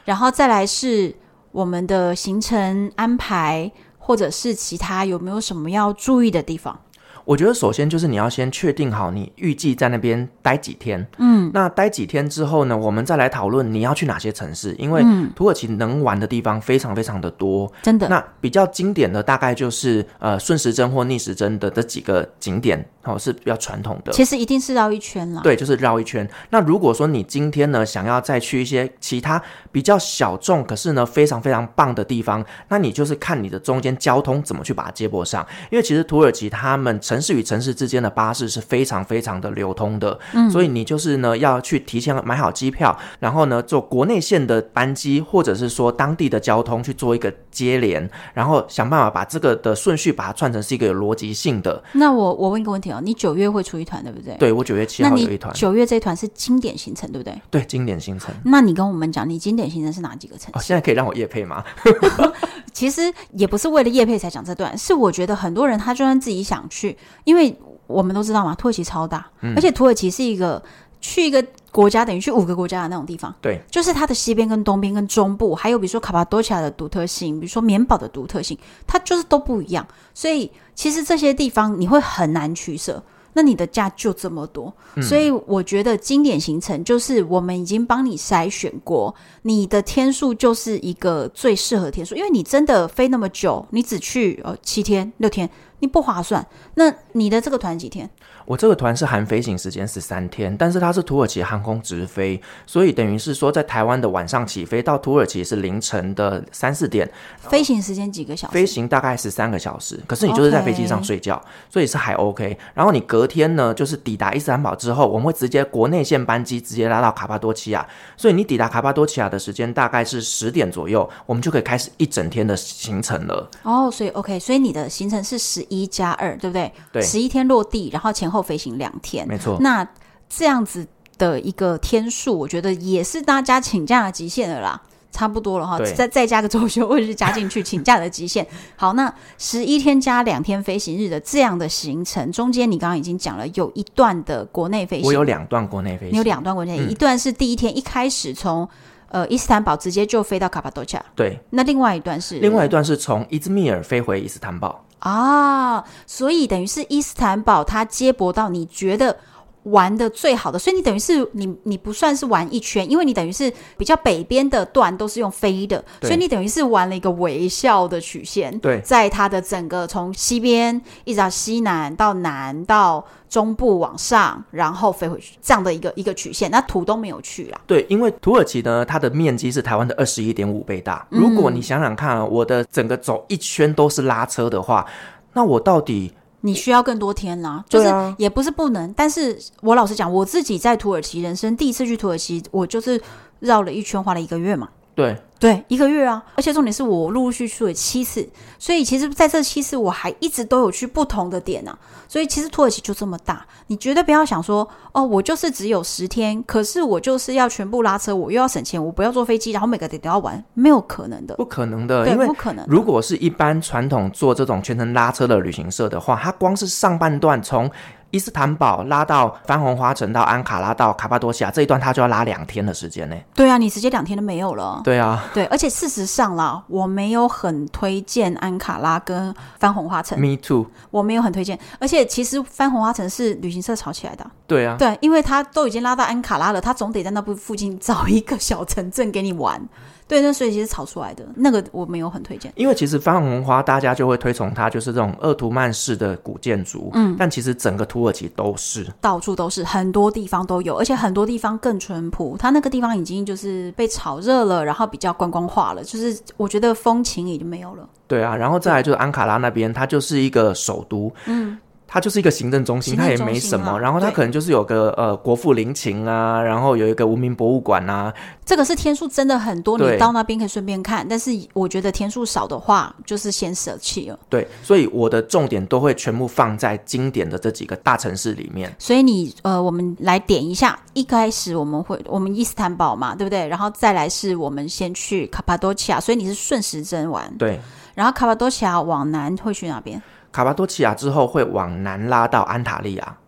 然后再来是我们的行程安排，或者是其他有没有什么要注意的地方？我觉得首先就是你要先确定好你预计在那边待几天，嗯，那待几天之后呢，我们再来讨论你要去哪些城市，因为土耳其能玩的地方非常非常的多，真的。那比较经典的大概就是呃顺时针或逆时针的这几个景点。哦，是比较传统的。其实一定是绕一圈了。对，就是绕一圈。那如果说你今天呢，想要再去一些其他比较小众，可是呢非常非常棒的地方，那你就是看你的中间交通怎么去把它接驳上。因为其实土耳其他们城市与城市之间的巴士是非常非常的流通的，嗯，所以你就是呢要去提前买好机票，然后呢坐国内线的班机，或者是说当地的交通去做一个接连，然后想办法把这个的顺序把它串成是一个有逻辑性的。那我我问一个问题哦。你九月会出一团，对不对？对，我九月七号有一团。九月这一团是经典行程，对不对？对，经典行程。那你跟我们讲，你经典行程是哪几个城市？哦，现在可以让我夜配吗？[LAUGHS] [LAUGHS] 其实也不是为了夜配才讲这段，是我觉得很多人他就算自己想去，因为我们都知道嘛，土耳其超大，嗯、而且土耳其是一个去一个。国家等于去五个国家的那种地方，对，就是它的西边跟东边跟中部，还有比如说卡帕多奇亚的独特性，比如说棉堡的独特性，它就是都不一样。所以其实这些地方你会很难取舍，那你的假就这么多，嗯、所以我觉得经典行程就是我们已经帮你筛选过，你的天数就是一个最适合天数，因为你真的飞那么久，你只去呃七天六天。你不划算。那你的这个团几天？我这个团是含飞行时间十三天，但是它是土耳其航空直飞，所以等于是说在台湾的晚上起飞到土耳其是凌晨的三四点。飞行时间几个小时？飞行大概十三个小时，可是你就是在飞机上睡觉.所以是还 OK。然后你隔天呢，就是抵达伊斯坦堡之后，我们会直接国内线班机直接拉到卡帕多奇亚，所以你抵达卡帕多奇亚的时间大概是十点左右，我们就可以开始一整天的行程了。哦，所以 OK，所以你的行程是十一。一加二，对不对？对，十一天落地，然后前后飞行两天，没错。那这样子的一个天数，我觉得也是大家请假的极限了啦，差不多了哈。再 [LAUGHS] 再加个周休或者是加进去请假的极限。好，那十一天加两天飞行日的这样的行程，中间你刚刚已经讲了，有一段的国内飞行，我有两段国内飞行，你有两段国内，嗯、一段是第一天一开始从。呃，伊斯坦堡直接就飞到卡帕多奇亚。对，那另外一段是？另外一段是从伊兹密尔飞回伊斯坦堡。啊，所以等于是伊斯坦堡它接驳到你觉得玩的最好的，所以你等于是你你不算是玩一圈，因为你等于是比较北边的段都是用飞的，所以你等于是玩了一个微笑的曲线。对，在它的整个从西边一直到西南到南到。中部往上，然后飞回去，这样的一个一个曲线。那土都没有去啦。对，因为土耳其呢，它的面积是台湾的二十一点五倍大。嗯、如果你想想看，我的整个走一圈都是拉车的话，那我到底你需要更多天啦。就是也不是不能，啊、但是我老实讲，我自己在土耳其人生第一次去土耳其，我就是绕了一圈，花了一个月嘛。对。对，一个月啊，而且重点是我陆陆续续去了七次，所以其实在这七次我还一直都有去不同的点啊。所以其实土耳其就这么大，你绝对不要想说哦，我就是只有十天，可是我就是要全部拉车，我又要省钱，我不要坐飞机，然后每个点都要玩，没有可能的，不可能的，对，因为不可能。如果是一般传统做这种全程拉车的旅行社的话，它光是上半段从伊斯坦堡拉到番红花城到安卡拉到卡巴多西亚这一段，他就要拉两天的时间呢。对啊，你直接两天都没有了。对啊，对，而且事实上啦，我没有很推荐安卡拉跟番红花城。Me too，我没有很推荐。而且其实番红花城是旅行社炒起来的。对啊，对，因为他都已经拉到安卡拉了，他总得在那部附近找一个小城镇给你玩。对，那所以其实炒出来的那个我没有很推荐，因为其实番红花大家就会推崇它，就是这种鄂图曼式的古建筑，嗯，但其实整个土耳其都是到处都是，很多地方都有，而且很多地方更淳朴。它那个地方已经就是被炒热了，然后比较观光化了，就是我觉得风情已经没有了。对啊，然后再来就是安卡拉那边，它就是一个首都，嗯。它就是一个行政中心，它也没什么。然后它可能就是有个呃国父陵寝啊，然后有一个无名博物馆啊。这个是天数真的很多，你到那边可以顺便看。但是我觉得天数少的话，就是先舍弃了。对，所以我的重点都会全部放在经典的这几个大城市里面。所以你呃，我们来点一下。一开始我们会我们伊斯坦堡嘛，对不对？然后再来是我们先去卡帕多奇亚，所以你是顺时针玩。对。然后卡帕多奇亚往南会去哪边？卡巴多奇亚之后会往南拉到安塔利亚，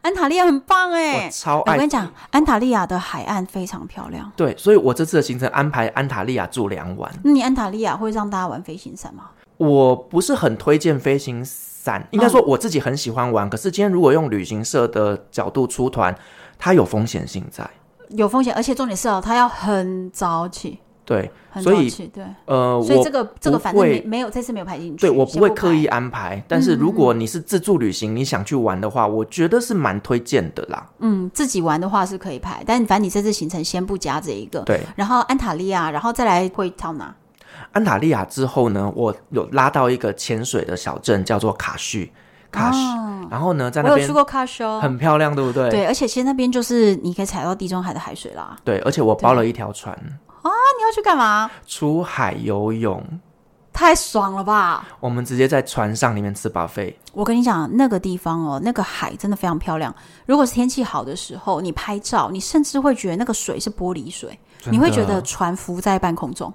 安塔利亚很棒哎，我超爱。我跟你讲，安塔利亚的海岸非常漂亮。对，所以我这次的行程安排安塔利亚住两晚。那你安塔利亚会让大家玩飞行伞吗？我不是很推荐飞行伞，应该说我自己很喜欢玩。嗯、可是今天如果用旅行社的角度出团，它有风险性在，有风险，而且重点是哦，它要很早起。对，所以对，呃，所以这个这个反正没没有这次没有排进去。对，我不会刻意安排，但是如果你是自助旅行，嗯、你想去玩的话，我觉得是蛮推荐的啦。嗯，自己玩的话是可以排，但反正你这次行程先不加这一个。对，然后安塔利亚，然后再来会到哪？安塔利亚之后呢，我有拉到一个潜水的小镇，叫做卡叙。卡什，哦、然后呢，在那边我有去过卡叙哦，很漂亮，对不对？对，而且其实那边就是你可以踩到地中海的海水啦。对，而且我包了一条船。啊！你要去干嘛？出海游泳，太爽了吧！我们直接在船上里面吃 buffet。我跟你讲，那个地方哦，那个海真的非常漂亮。如果是天气好的时候，你拍照，你甚至会觉得那个水是玻璃水，你会觉得船浮在半空中，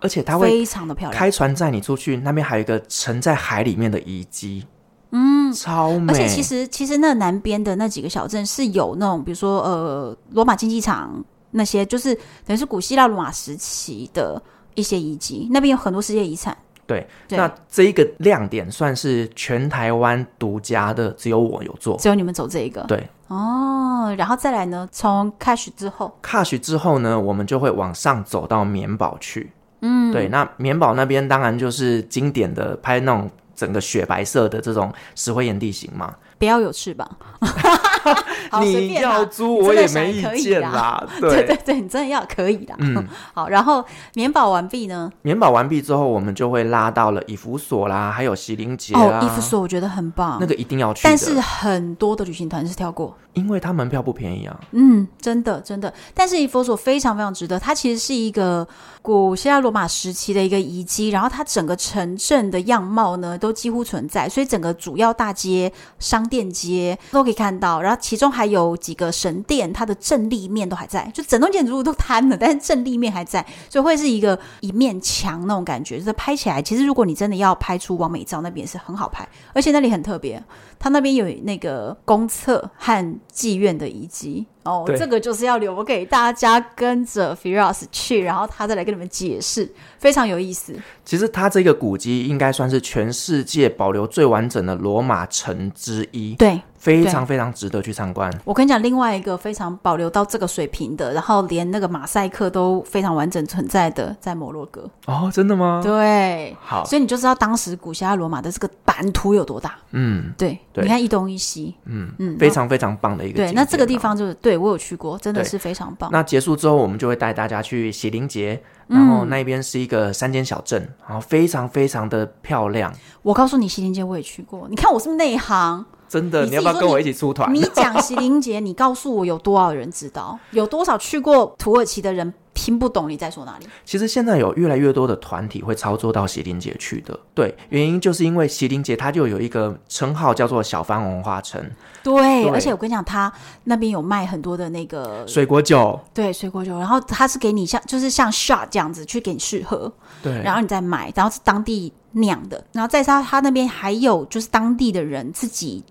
而且它会非常的漂亮。开船载你出去，那边还有一个沉在海里面的遗迹，嗯，超美。而且其实其实那南边的那几个小镇是有那种，比如说呃，罗马竞技场。那些就是等于是古希腊罗马时期的一些遗迹，那边有很多世界遗产。对，对那这一个亮点算是全台湾独家的，只有我有做，只有你们走这一个。对，哦，然后再来呢？从 Cash 之后，，Cash 之后呢，我们就会往上走到棉堡去。嗯，对，那棉堡那边当然就是经典的拍那种整个雪白色的这种石灰岩地形嘛。不要有翅膀。[LAUGHS] 好你要租我也没意见啦。[LAUGHS] 对，对对对，你真的要可以的。嗯，好，然后免保完毕呢？免保完毕之后，我们就会拉到了以弗所啦，还有席林杰啊。哦，以弗所我觉得很棒，那个一定要去。但是很多的旅行团是跳过。因为它门票不便宜啊，嗯，真的真的，但是以弗所非常非常值得。它其实是一个古希腊罗马时期的一个遗迹，然后它整个城镇的样貌呢都几乎存在，所以整个主要大街、商店街都可以看到。然后其中还有几个神殿，它的正立面都还在，就整栋建筑物都瘫了，但是正立面还在，所以会是一个一面墙那种感觉。就是拍起来，其实如果你真的要拍出网美照，那边是很好拍，而且那里很特别，它那边有那个公厕和。妓院的遗迹哦，这个就是要留给大家跟着 Firas 去，然后他再来跟你们解释，非常有意思。其实他这个古迹应该算是全世界保留最完整的罗马城之一。对。非常非常值得去参观。我跟你讲，另外一个非常保留到这个水平的，然后连那个马赛克都非常完整存在的，在摩洛哥。哦，真的吗？对，好，所以你就知道当时古希腊罗马的这个版图有多大。嗯，对，对你看一东一西，嗯嗯，非常非常棒的一个。对，那这个地方就是对我有去过，真的是非常棒。那结束之后，我们就会带大家去喜林节，然后那边是一个山间小镇，然后非常非常的漂亮。我告诉你，喜林节我也去过，你看我是不是内行？真的，你，你要不要跟我一起出团？你讲席林杰，你告诉我有多少人知道？有多少去过土耳其的人听不懂你在说哪里。其实现在有越来越多的团体会操作到席林节去的，对，原因就是因为席林节它就有一个称号叫做小番文化城。对，对而且我跟你讲，他那边有卖很多的那个水果酒，对，水果酒，然后他是给你像就是像 shot 这样子去给你试喝，对，然后你再买，然后是当地酿的，然后在他他那边还有就是当地的人自己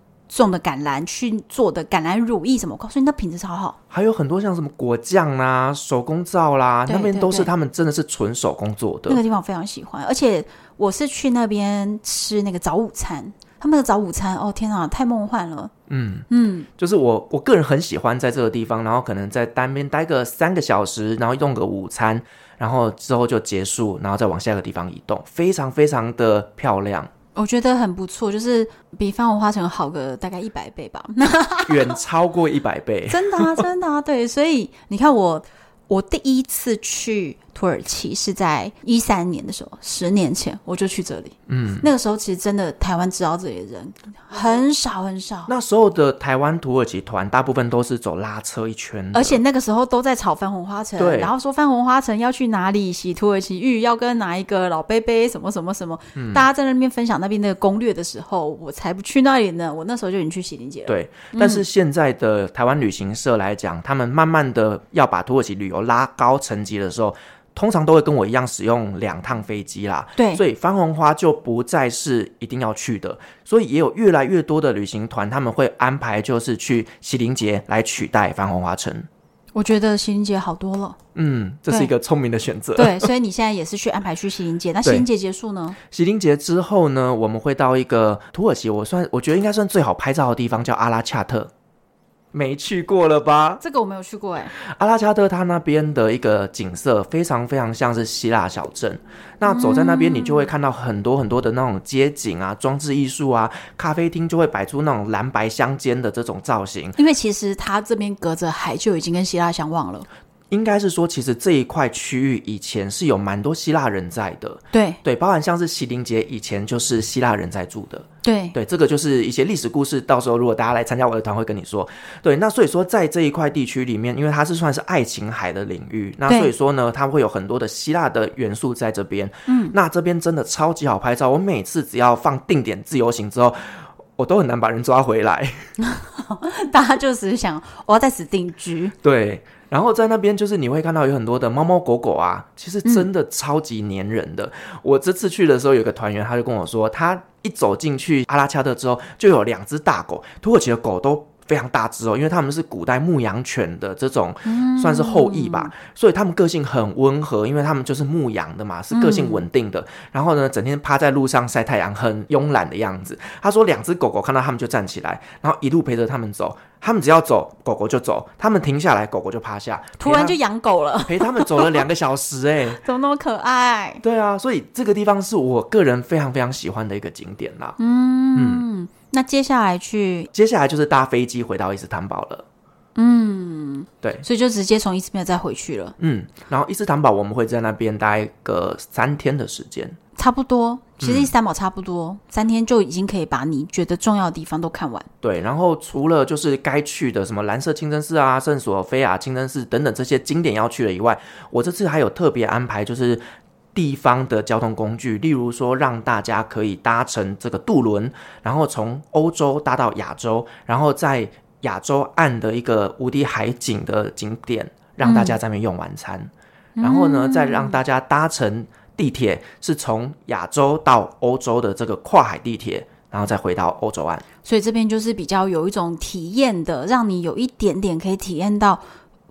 种的橄榄去做的橄榄乳液什么，我告诉你，那品质超好。还有很多像什么果酱啦、手工皂啦，那边都是他们真的是纯手工做的。那个地方我非常喜欢，而且我是去那边吃那个早午餐。他们的早午餐，哦天啊，太梦幻了。嗯嗯，就是我我个人很喜欢在这个地方，然后可能在单边待个三个小时，然后用个午餐，然后之后就结束，然后再往下一个地方移动，非常非常的漂亮。我觉得很不错，就是比番红花城好个大概一百倍吧，[LAUGHS] 远超过一百倍，真的啊，真的啊，对，所以你看我。我第一次去土耳其是在一三年的时候，十年前我就去这里。嗯，那个时候其实真的台湾知道这里的人很少很少。那时候的台湾土耳其团大部分都是走拉车一圈，而且那个时候都在炒翻红花城，对，然后说翻红花城要去哪里洗土耳其浴，要跟哪一个老伯伯什么什么什么。嗯，大家在那边分享那边那个攻略的时候，我才不去那里呢。我那时候就已经去喜林节了。对，但是现在的台湾旅行社来讲，他们慢慢的要把土耳其旅游拉高层级的时候，通常都会跟我一样使用两趟飞机啦。对，所以番红花就不再是一定要去的。所以也有越来越多的旅行团，他们会安排就是去西林节来取代番红花城。我觉得西林节好多了。嗯，这是一个聪明的选择。对，[LAUGHS] 所以你现在也是去安排去西林节。那西林节结束呢？西林节之后呢，我们会到一个土耳其，我算我觉得应该算最好拍照的地方，叫阿拉恰特。没去过了吧？这个我没有去过哎。阿拉加德它那边的一个景色非常非常像是希腊小镇。那走在那边，你就会看到很多很多的那种街景啊、装置艺术啊，咖啡厅就会摆出那种蓝白相间的这种造型。因为其实它这边隔着海，就已经跟希腊相望了。应该是说，其实这一块区域以前是有蛮多希腊人在的。对对，包含像是西林节以前就是希腊人在住的。对对，这个就是一些历史故事。到时候如果大家来参加我的团，会跟你说。对，那所以说在这一块地区里面，因为它是算是爱琴海的领域，那所以说呢，它会有很多的希腊的元素在这边。嗯，那这边真的超级好拍照。我每次只要放定点自由行之后，我都很难把人抓回来。[LAUGHS] 大家就是想我要在此定居。对。然后在那边，就是你会看到有很多的猫猫狗狗啊，其实真的超级粘人的。我这次去的时候，有个团员他就跟我说，他一走进去阿拉恰特之后，就有两只大狗，土耳其的狗都非常大只哦，因为他们是古代牧羊犬的这种，算是后裔吧，嗯、所以他们个性很温和，因为他们就是牧羊的嘛，是个性稳定的。嗯、然后呢，整天趴在路上晒太阳，很慵懒的样子。他说，两只狗狗看到他们就站起来，然后一路陪着他们走。他们只要走，狗狗就走；他们停下来，狗狗就趴下。突然就养狗了，陪他们走了两个小时，哎，[LAUGHS] 怎么那么可爱？对啊，所以这个地方是我个人非常非常喜欢的一个景点啦。嗯嗯，那接下来去，接下来就是搭飞机回到伊斯坦堡了。嗯，对，所以就直接从伊斯坦堡再回去了。嗯，然后伊斯坦堡我们会在那边待个三天的时间。差不多，其实伊斯坦堡差不多、嗯、三天就已经可以把你觉得重要的地方都看完。对，然后除了就是该去的什么蓝色清真寺啊、圣索菲亚清真寺等等这些经典要去了以外，我这次还有特别安排，就是地方的交通工具，例如说让大家可以搭乘这个渡轮，然后从欧洲搭到亚洲，然后在亚洲岸的一个无敌海景的景点，让大家在那边用晚餐，嗯、然后呢，再让大家搭乘。地铁是从亚洲到欧洲的这个跨海地铁，然后再回到欧洲岸，所以这边就是比较有一种体验的，让你有一点点可以体验到，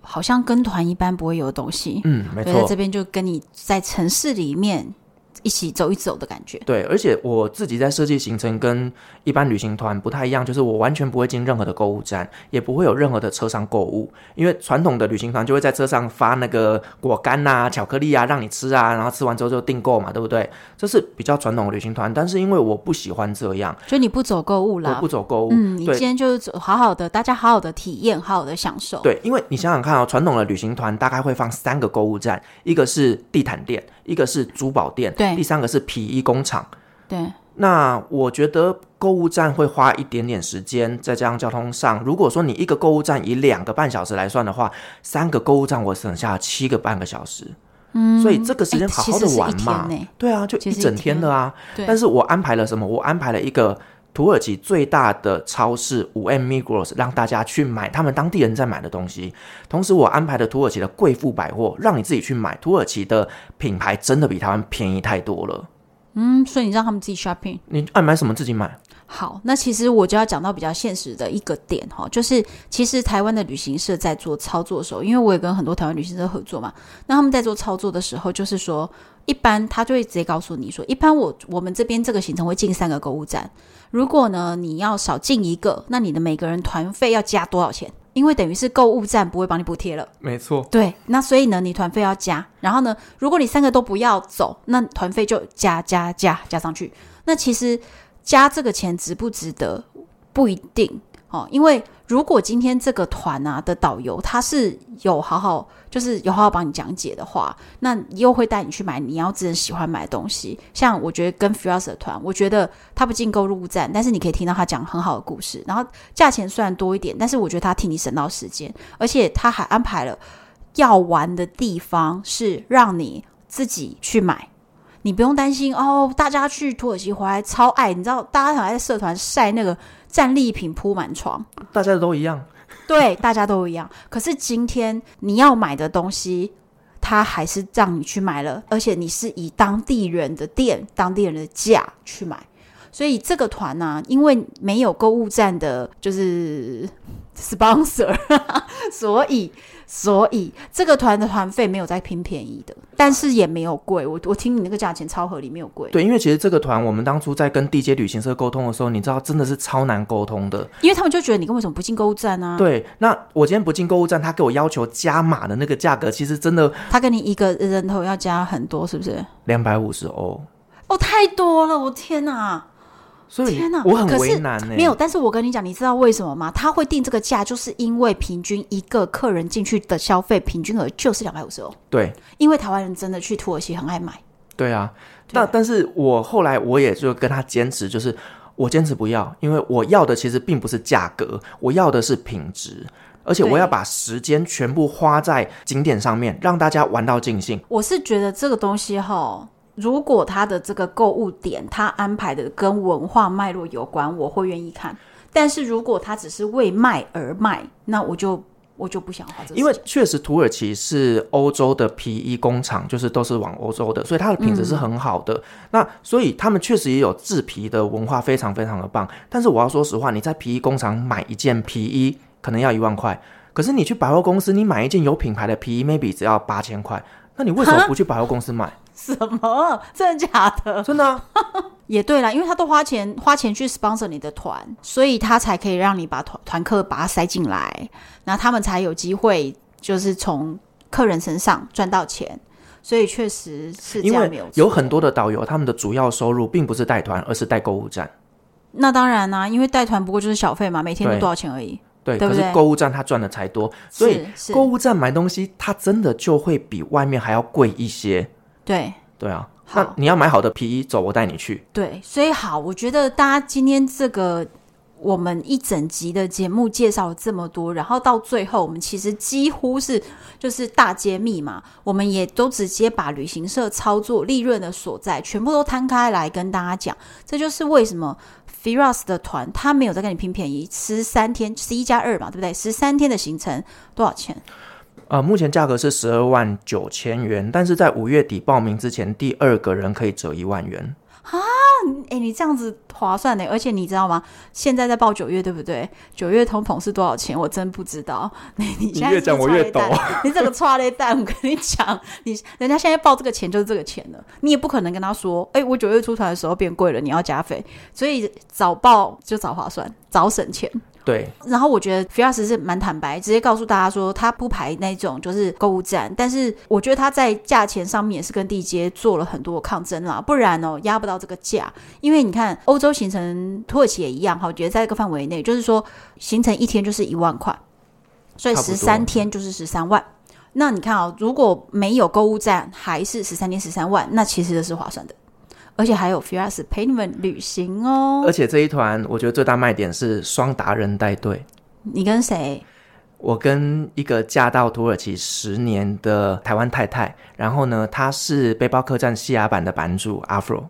好像跟团一般不会有的东西。嗯，没错，这边就跟你在城市里面。一起走一走的感觉。对，而且我自己在设计行程跟一般旅行团不太一样，就是我完全不会进任何的购物站，也不会有任何的车上购物，因为传统的旅行团就会在车上发那个果干啊、巧克力啊让你吃啊，然后吃完之后就订购嘛，对不对？这是比较传统的旅行团，但是因为我不喜欢这样，所以你不走购物啦，我不走购物，嗯，你今天就是走好好的，大家好好的体验，好好的享受。对，因为你想想看哦，传统的旅行团大概会放三个购物站，一个是地毯店，一个是珠宝店，对。第三个是皮衣工厂，对那我觉得购物站会花一点点时间，再加上交通上，如果说你一个购物站以两个半小时来算的话，三个购物站我省下七个半个小时。嗯，所以这个时间好好的玩嘛，欸、对啊，就一整天的啊。但是我安排了什么？我安排了一个土耳其最大的超市五 M Migros 让大家去买他们当地人在买的东西。同时，我安排的土耳其的贵妇百货，让你自己去买。土耳其的品牌真的比台湾便宜太多了。嗯，所以你让他们自己 shopping，你爱买什么自己买。好，那其实我就要讲到比较现实的一个点哈，就是其实台湾的旅行社在做操作的时候，因为我也跟很多台湾旅行社合作嘛，那他们在做操作的时候，就是说一般他就会直接告诉你说，一般我我们这边这个行程会进三个购物站，如果呢你要少进一个，那你的每个人团费要加多少钱？因为等于是购物站不会帮你补贴了，没错，对，那所以呢你团费要加，然后呢如果你三个都不要走，那团费就加加加加上去，那其实。加这个钱值不值得？不一定哦，因为如果今天这个团啊的导游他是有好好，就是有好好帮你讲解的话，那又会带你去买你要自己喜欢买的东西。像我觉得跟 Firas 的团，我觉得他不进购入站，但是你可以听到他讲很好的故事。然后价钱虽然多一点，但是我觉得他替你省到时间，而且他还安排了要玩的地方是让你自己去买。你不用担心哦，大家去土耳其回来超爱，你知道，大家还在社团晒那个战利品铺满床，大家都一样，对，大家都一样。可是今天你要买的东西，他还是让你去买了，而且你是以当地人的店、当地人的价去买，所以这个团呢、啊，因为没有购物站的，就是 sponsor，所以。所以这个团的团费没有再拼便宜的，但是也没有贵。我我听你那个价钱超合理，没有贵。对，因为其实这个团我们当初在跟地接旅行社沟通的时候，你知道真的是超难沟通的，因为他们就觉得你跟为什么不进购物站呢、啊？对，那我今天不进购物站，他给我要求加码的那个价格，其实真的，他跟你一个人头要加很多，是不是？两百五十欧。哦，太多了，我天哪！所以天哪，我很为难呢。没有，但是我跟你讲，你知道为什么吗？他会定这个价，就是因为平均一个客人进去的消费平均额就是两百五十欧。对，因为台湾人真的去土耳其很爱买。对啊，那但是我后来我也就跟他坚持，就是我坚持不要，因为我要的其实并不是价格，我要的是品质，而且我要把时间全部花在景点上面，让大家玩到尽兴。我是觉得这个东西哈。如果他的这个购物点，他安排的跟文化脉络有关，我会愿意看。但是如果他只是为卖而卖，那我就我就不想花这个。因为确实土耳其是欧洲的皮衣工厂，就是都是往欧洲的，所以它的品质是很好的。嗯、那所以他们确实也有制皮的文化，非常非常的棒。但是我要说实话，你在皮衣工厂买一件皮衣可能要一万块，可是你去百货公司，你买一件有品牌的皮衣，maybe 只要八千块。那你为什么不去百货公司买？什么？真的假的？真的啊，[LAUGHS] 也对啦，因为他都花钱花钱去 sponsor 你的团，所以他才可以让你把团团客把它塞进来，然后他们才有机会就是从客人身上赚到钱。所以确实是这样，没有很多的导游，他们的主要收入并不是带团，而是带购物站。那当然啦，因为带团不过就是小费嘛，每天都多少钱而已。对，对，可是购物站他赚的才多，所以购物站买东西，他真的就会比外面还要贵一些。对，对啊，那你要买好的皮衣，走，我带你去。对，所以好，我觉得大家今天这个我们一整集的节目介绍了这么多，然后到最后，我们其实几乎是就是大揭秘嘛，我们也都直接把旅行社操作利润的所在全部都摊开来跟大家讲，这就是为什么。Firas 的团，他没有在跟你拼便宜，十三天，十一加二嘛，对不对？十三天的行程多少钱？呃，目前价格是十二万九千元，但是在五月底报名之前，第二个人可以折一万元。啊，哎，你这样子划算呢？而且你知道吗？现在在报九月，对不对？九月通膨是多少钱？我真不知道。你你现在越讲我越抖。[LAUGHS] 你这个剉咧等，我跟你讲，你人家现在报这个钱就是这个钱了，你也不可能跟他说，哎，我九月出团的时候变贵了，你要加费。所以早报就早划算，早省钱。对，然后我觉得 Firas 是蛮坦白，直接告诉大家说他不排那种就是购物站，但是我觉得他在价钱上面也是跟地接做了很多抗争啦，不然哦压不到这个价。因为你看欧洲行程，土耳其也一样哈，我觉得在这个范围内，就是说行程一天就是一万块，所以十三天就是十三万。那你看啊、哦，如果没有购物站，还是十三天十三万，那其实这是划算的。而且还有 Firas 陪你们旅行哦。而且这一团，我觉得最大卖点是双达人带队。你跟谁？我跟一个嫁到土耳其十年的台湾太太，然后呢，她是背包客栈西雅版的版主 Afro。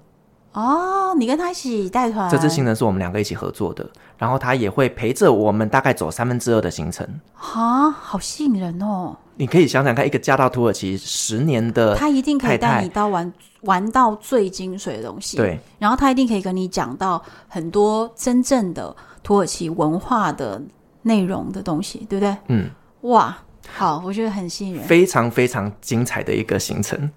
哦，你跟他一起带团？这次行程是我们两个一起合作的，然后他也会陪着我们大概走三分之二的行程。啊，好吸引人哦！你可以想想看，一个嫁到土耳其十年的太太，他一定可以带你到玩玩到最精髓的东西。对，然后他一定可以跟你讲到很多真正的土耳其文化的内容的东西，对不对？嗯，哇，好，我觉得很吸引人，非常非常精彩的一个行程。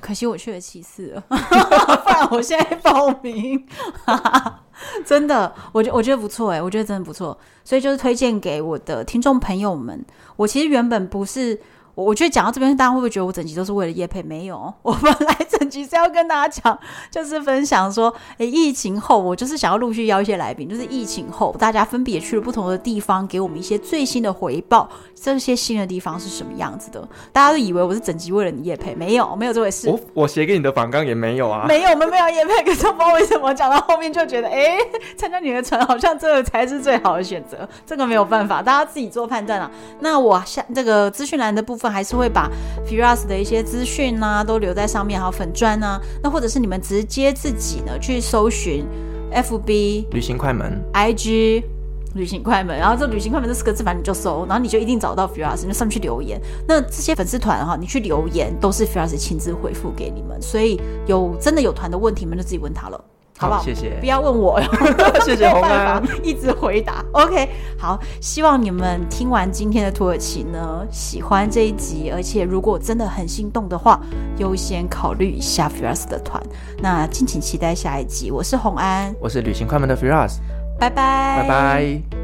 可惜我去了七次了，[LAUGHS] 不然我现在报名。[LAUGHS] 真的，我觉我觉得不错哎，我觉得真的不错，所以就是推荐给我的听众朋友们。我其实原本不是。我我觉得讲到这边，大家会不会觉得我整集都是为了叶配？没有，我本来整集是要跟大家讲，就是分享说，诶，疫情后我就是想要陆续邀一些来宾，就是疫情后大家分别去了不同的地方，给我们一些最新的回报。这些新的地方是什么样子的？大家都以为我是整集为了你叶配，没有，没有这回事。我我写给你的访纲也没有啊，没有，我们没有叶配。可是我不知道为什么讲到后面就觉得，哎，参加你的船好像这个才是最好的选择。这个没有办法，大家自己做判断啊。那我下这个资讯栏的部分。还是会把 Firas 的一些资讯啊都留在上面，还有粉砖啊，那或者是你们直接自己呢去搜寻 FB 旅行快门，IG 旅行快门，然后这旅行快门这四个字反正你就搜，然后你就一定找到 Firas，你就上去留言。那这些粉丝团哈，你去留言都是 Firas 亲自回复给你们，所以有真的有团的问题，你们就自己问他了。好不好？谢谢，不要问我，[LAUGHS] 谢谢。[LAUGHS] 没有办法一直回答。OK，好，希望你们听完今天的土耳其呢，喜欢这一集，而且如果真的很心动的话，优先考虑一下 Firas 的团。那敬请期待下一集。我是红安，我是旅行快门的 Firas，拜拜，拜拜。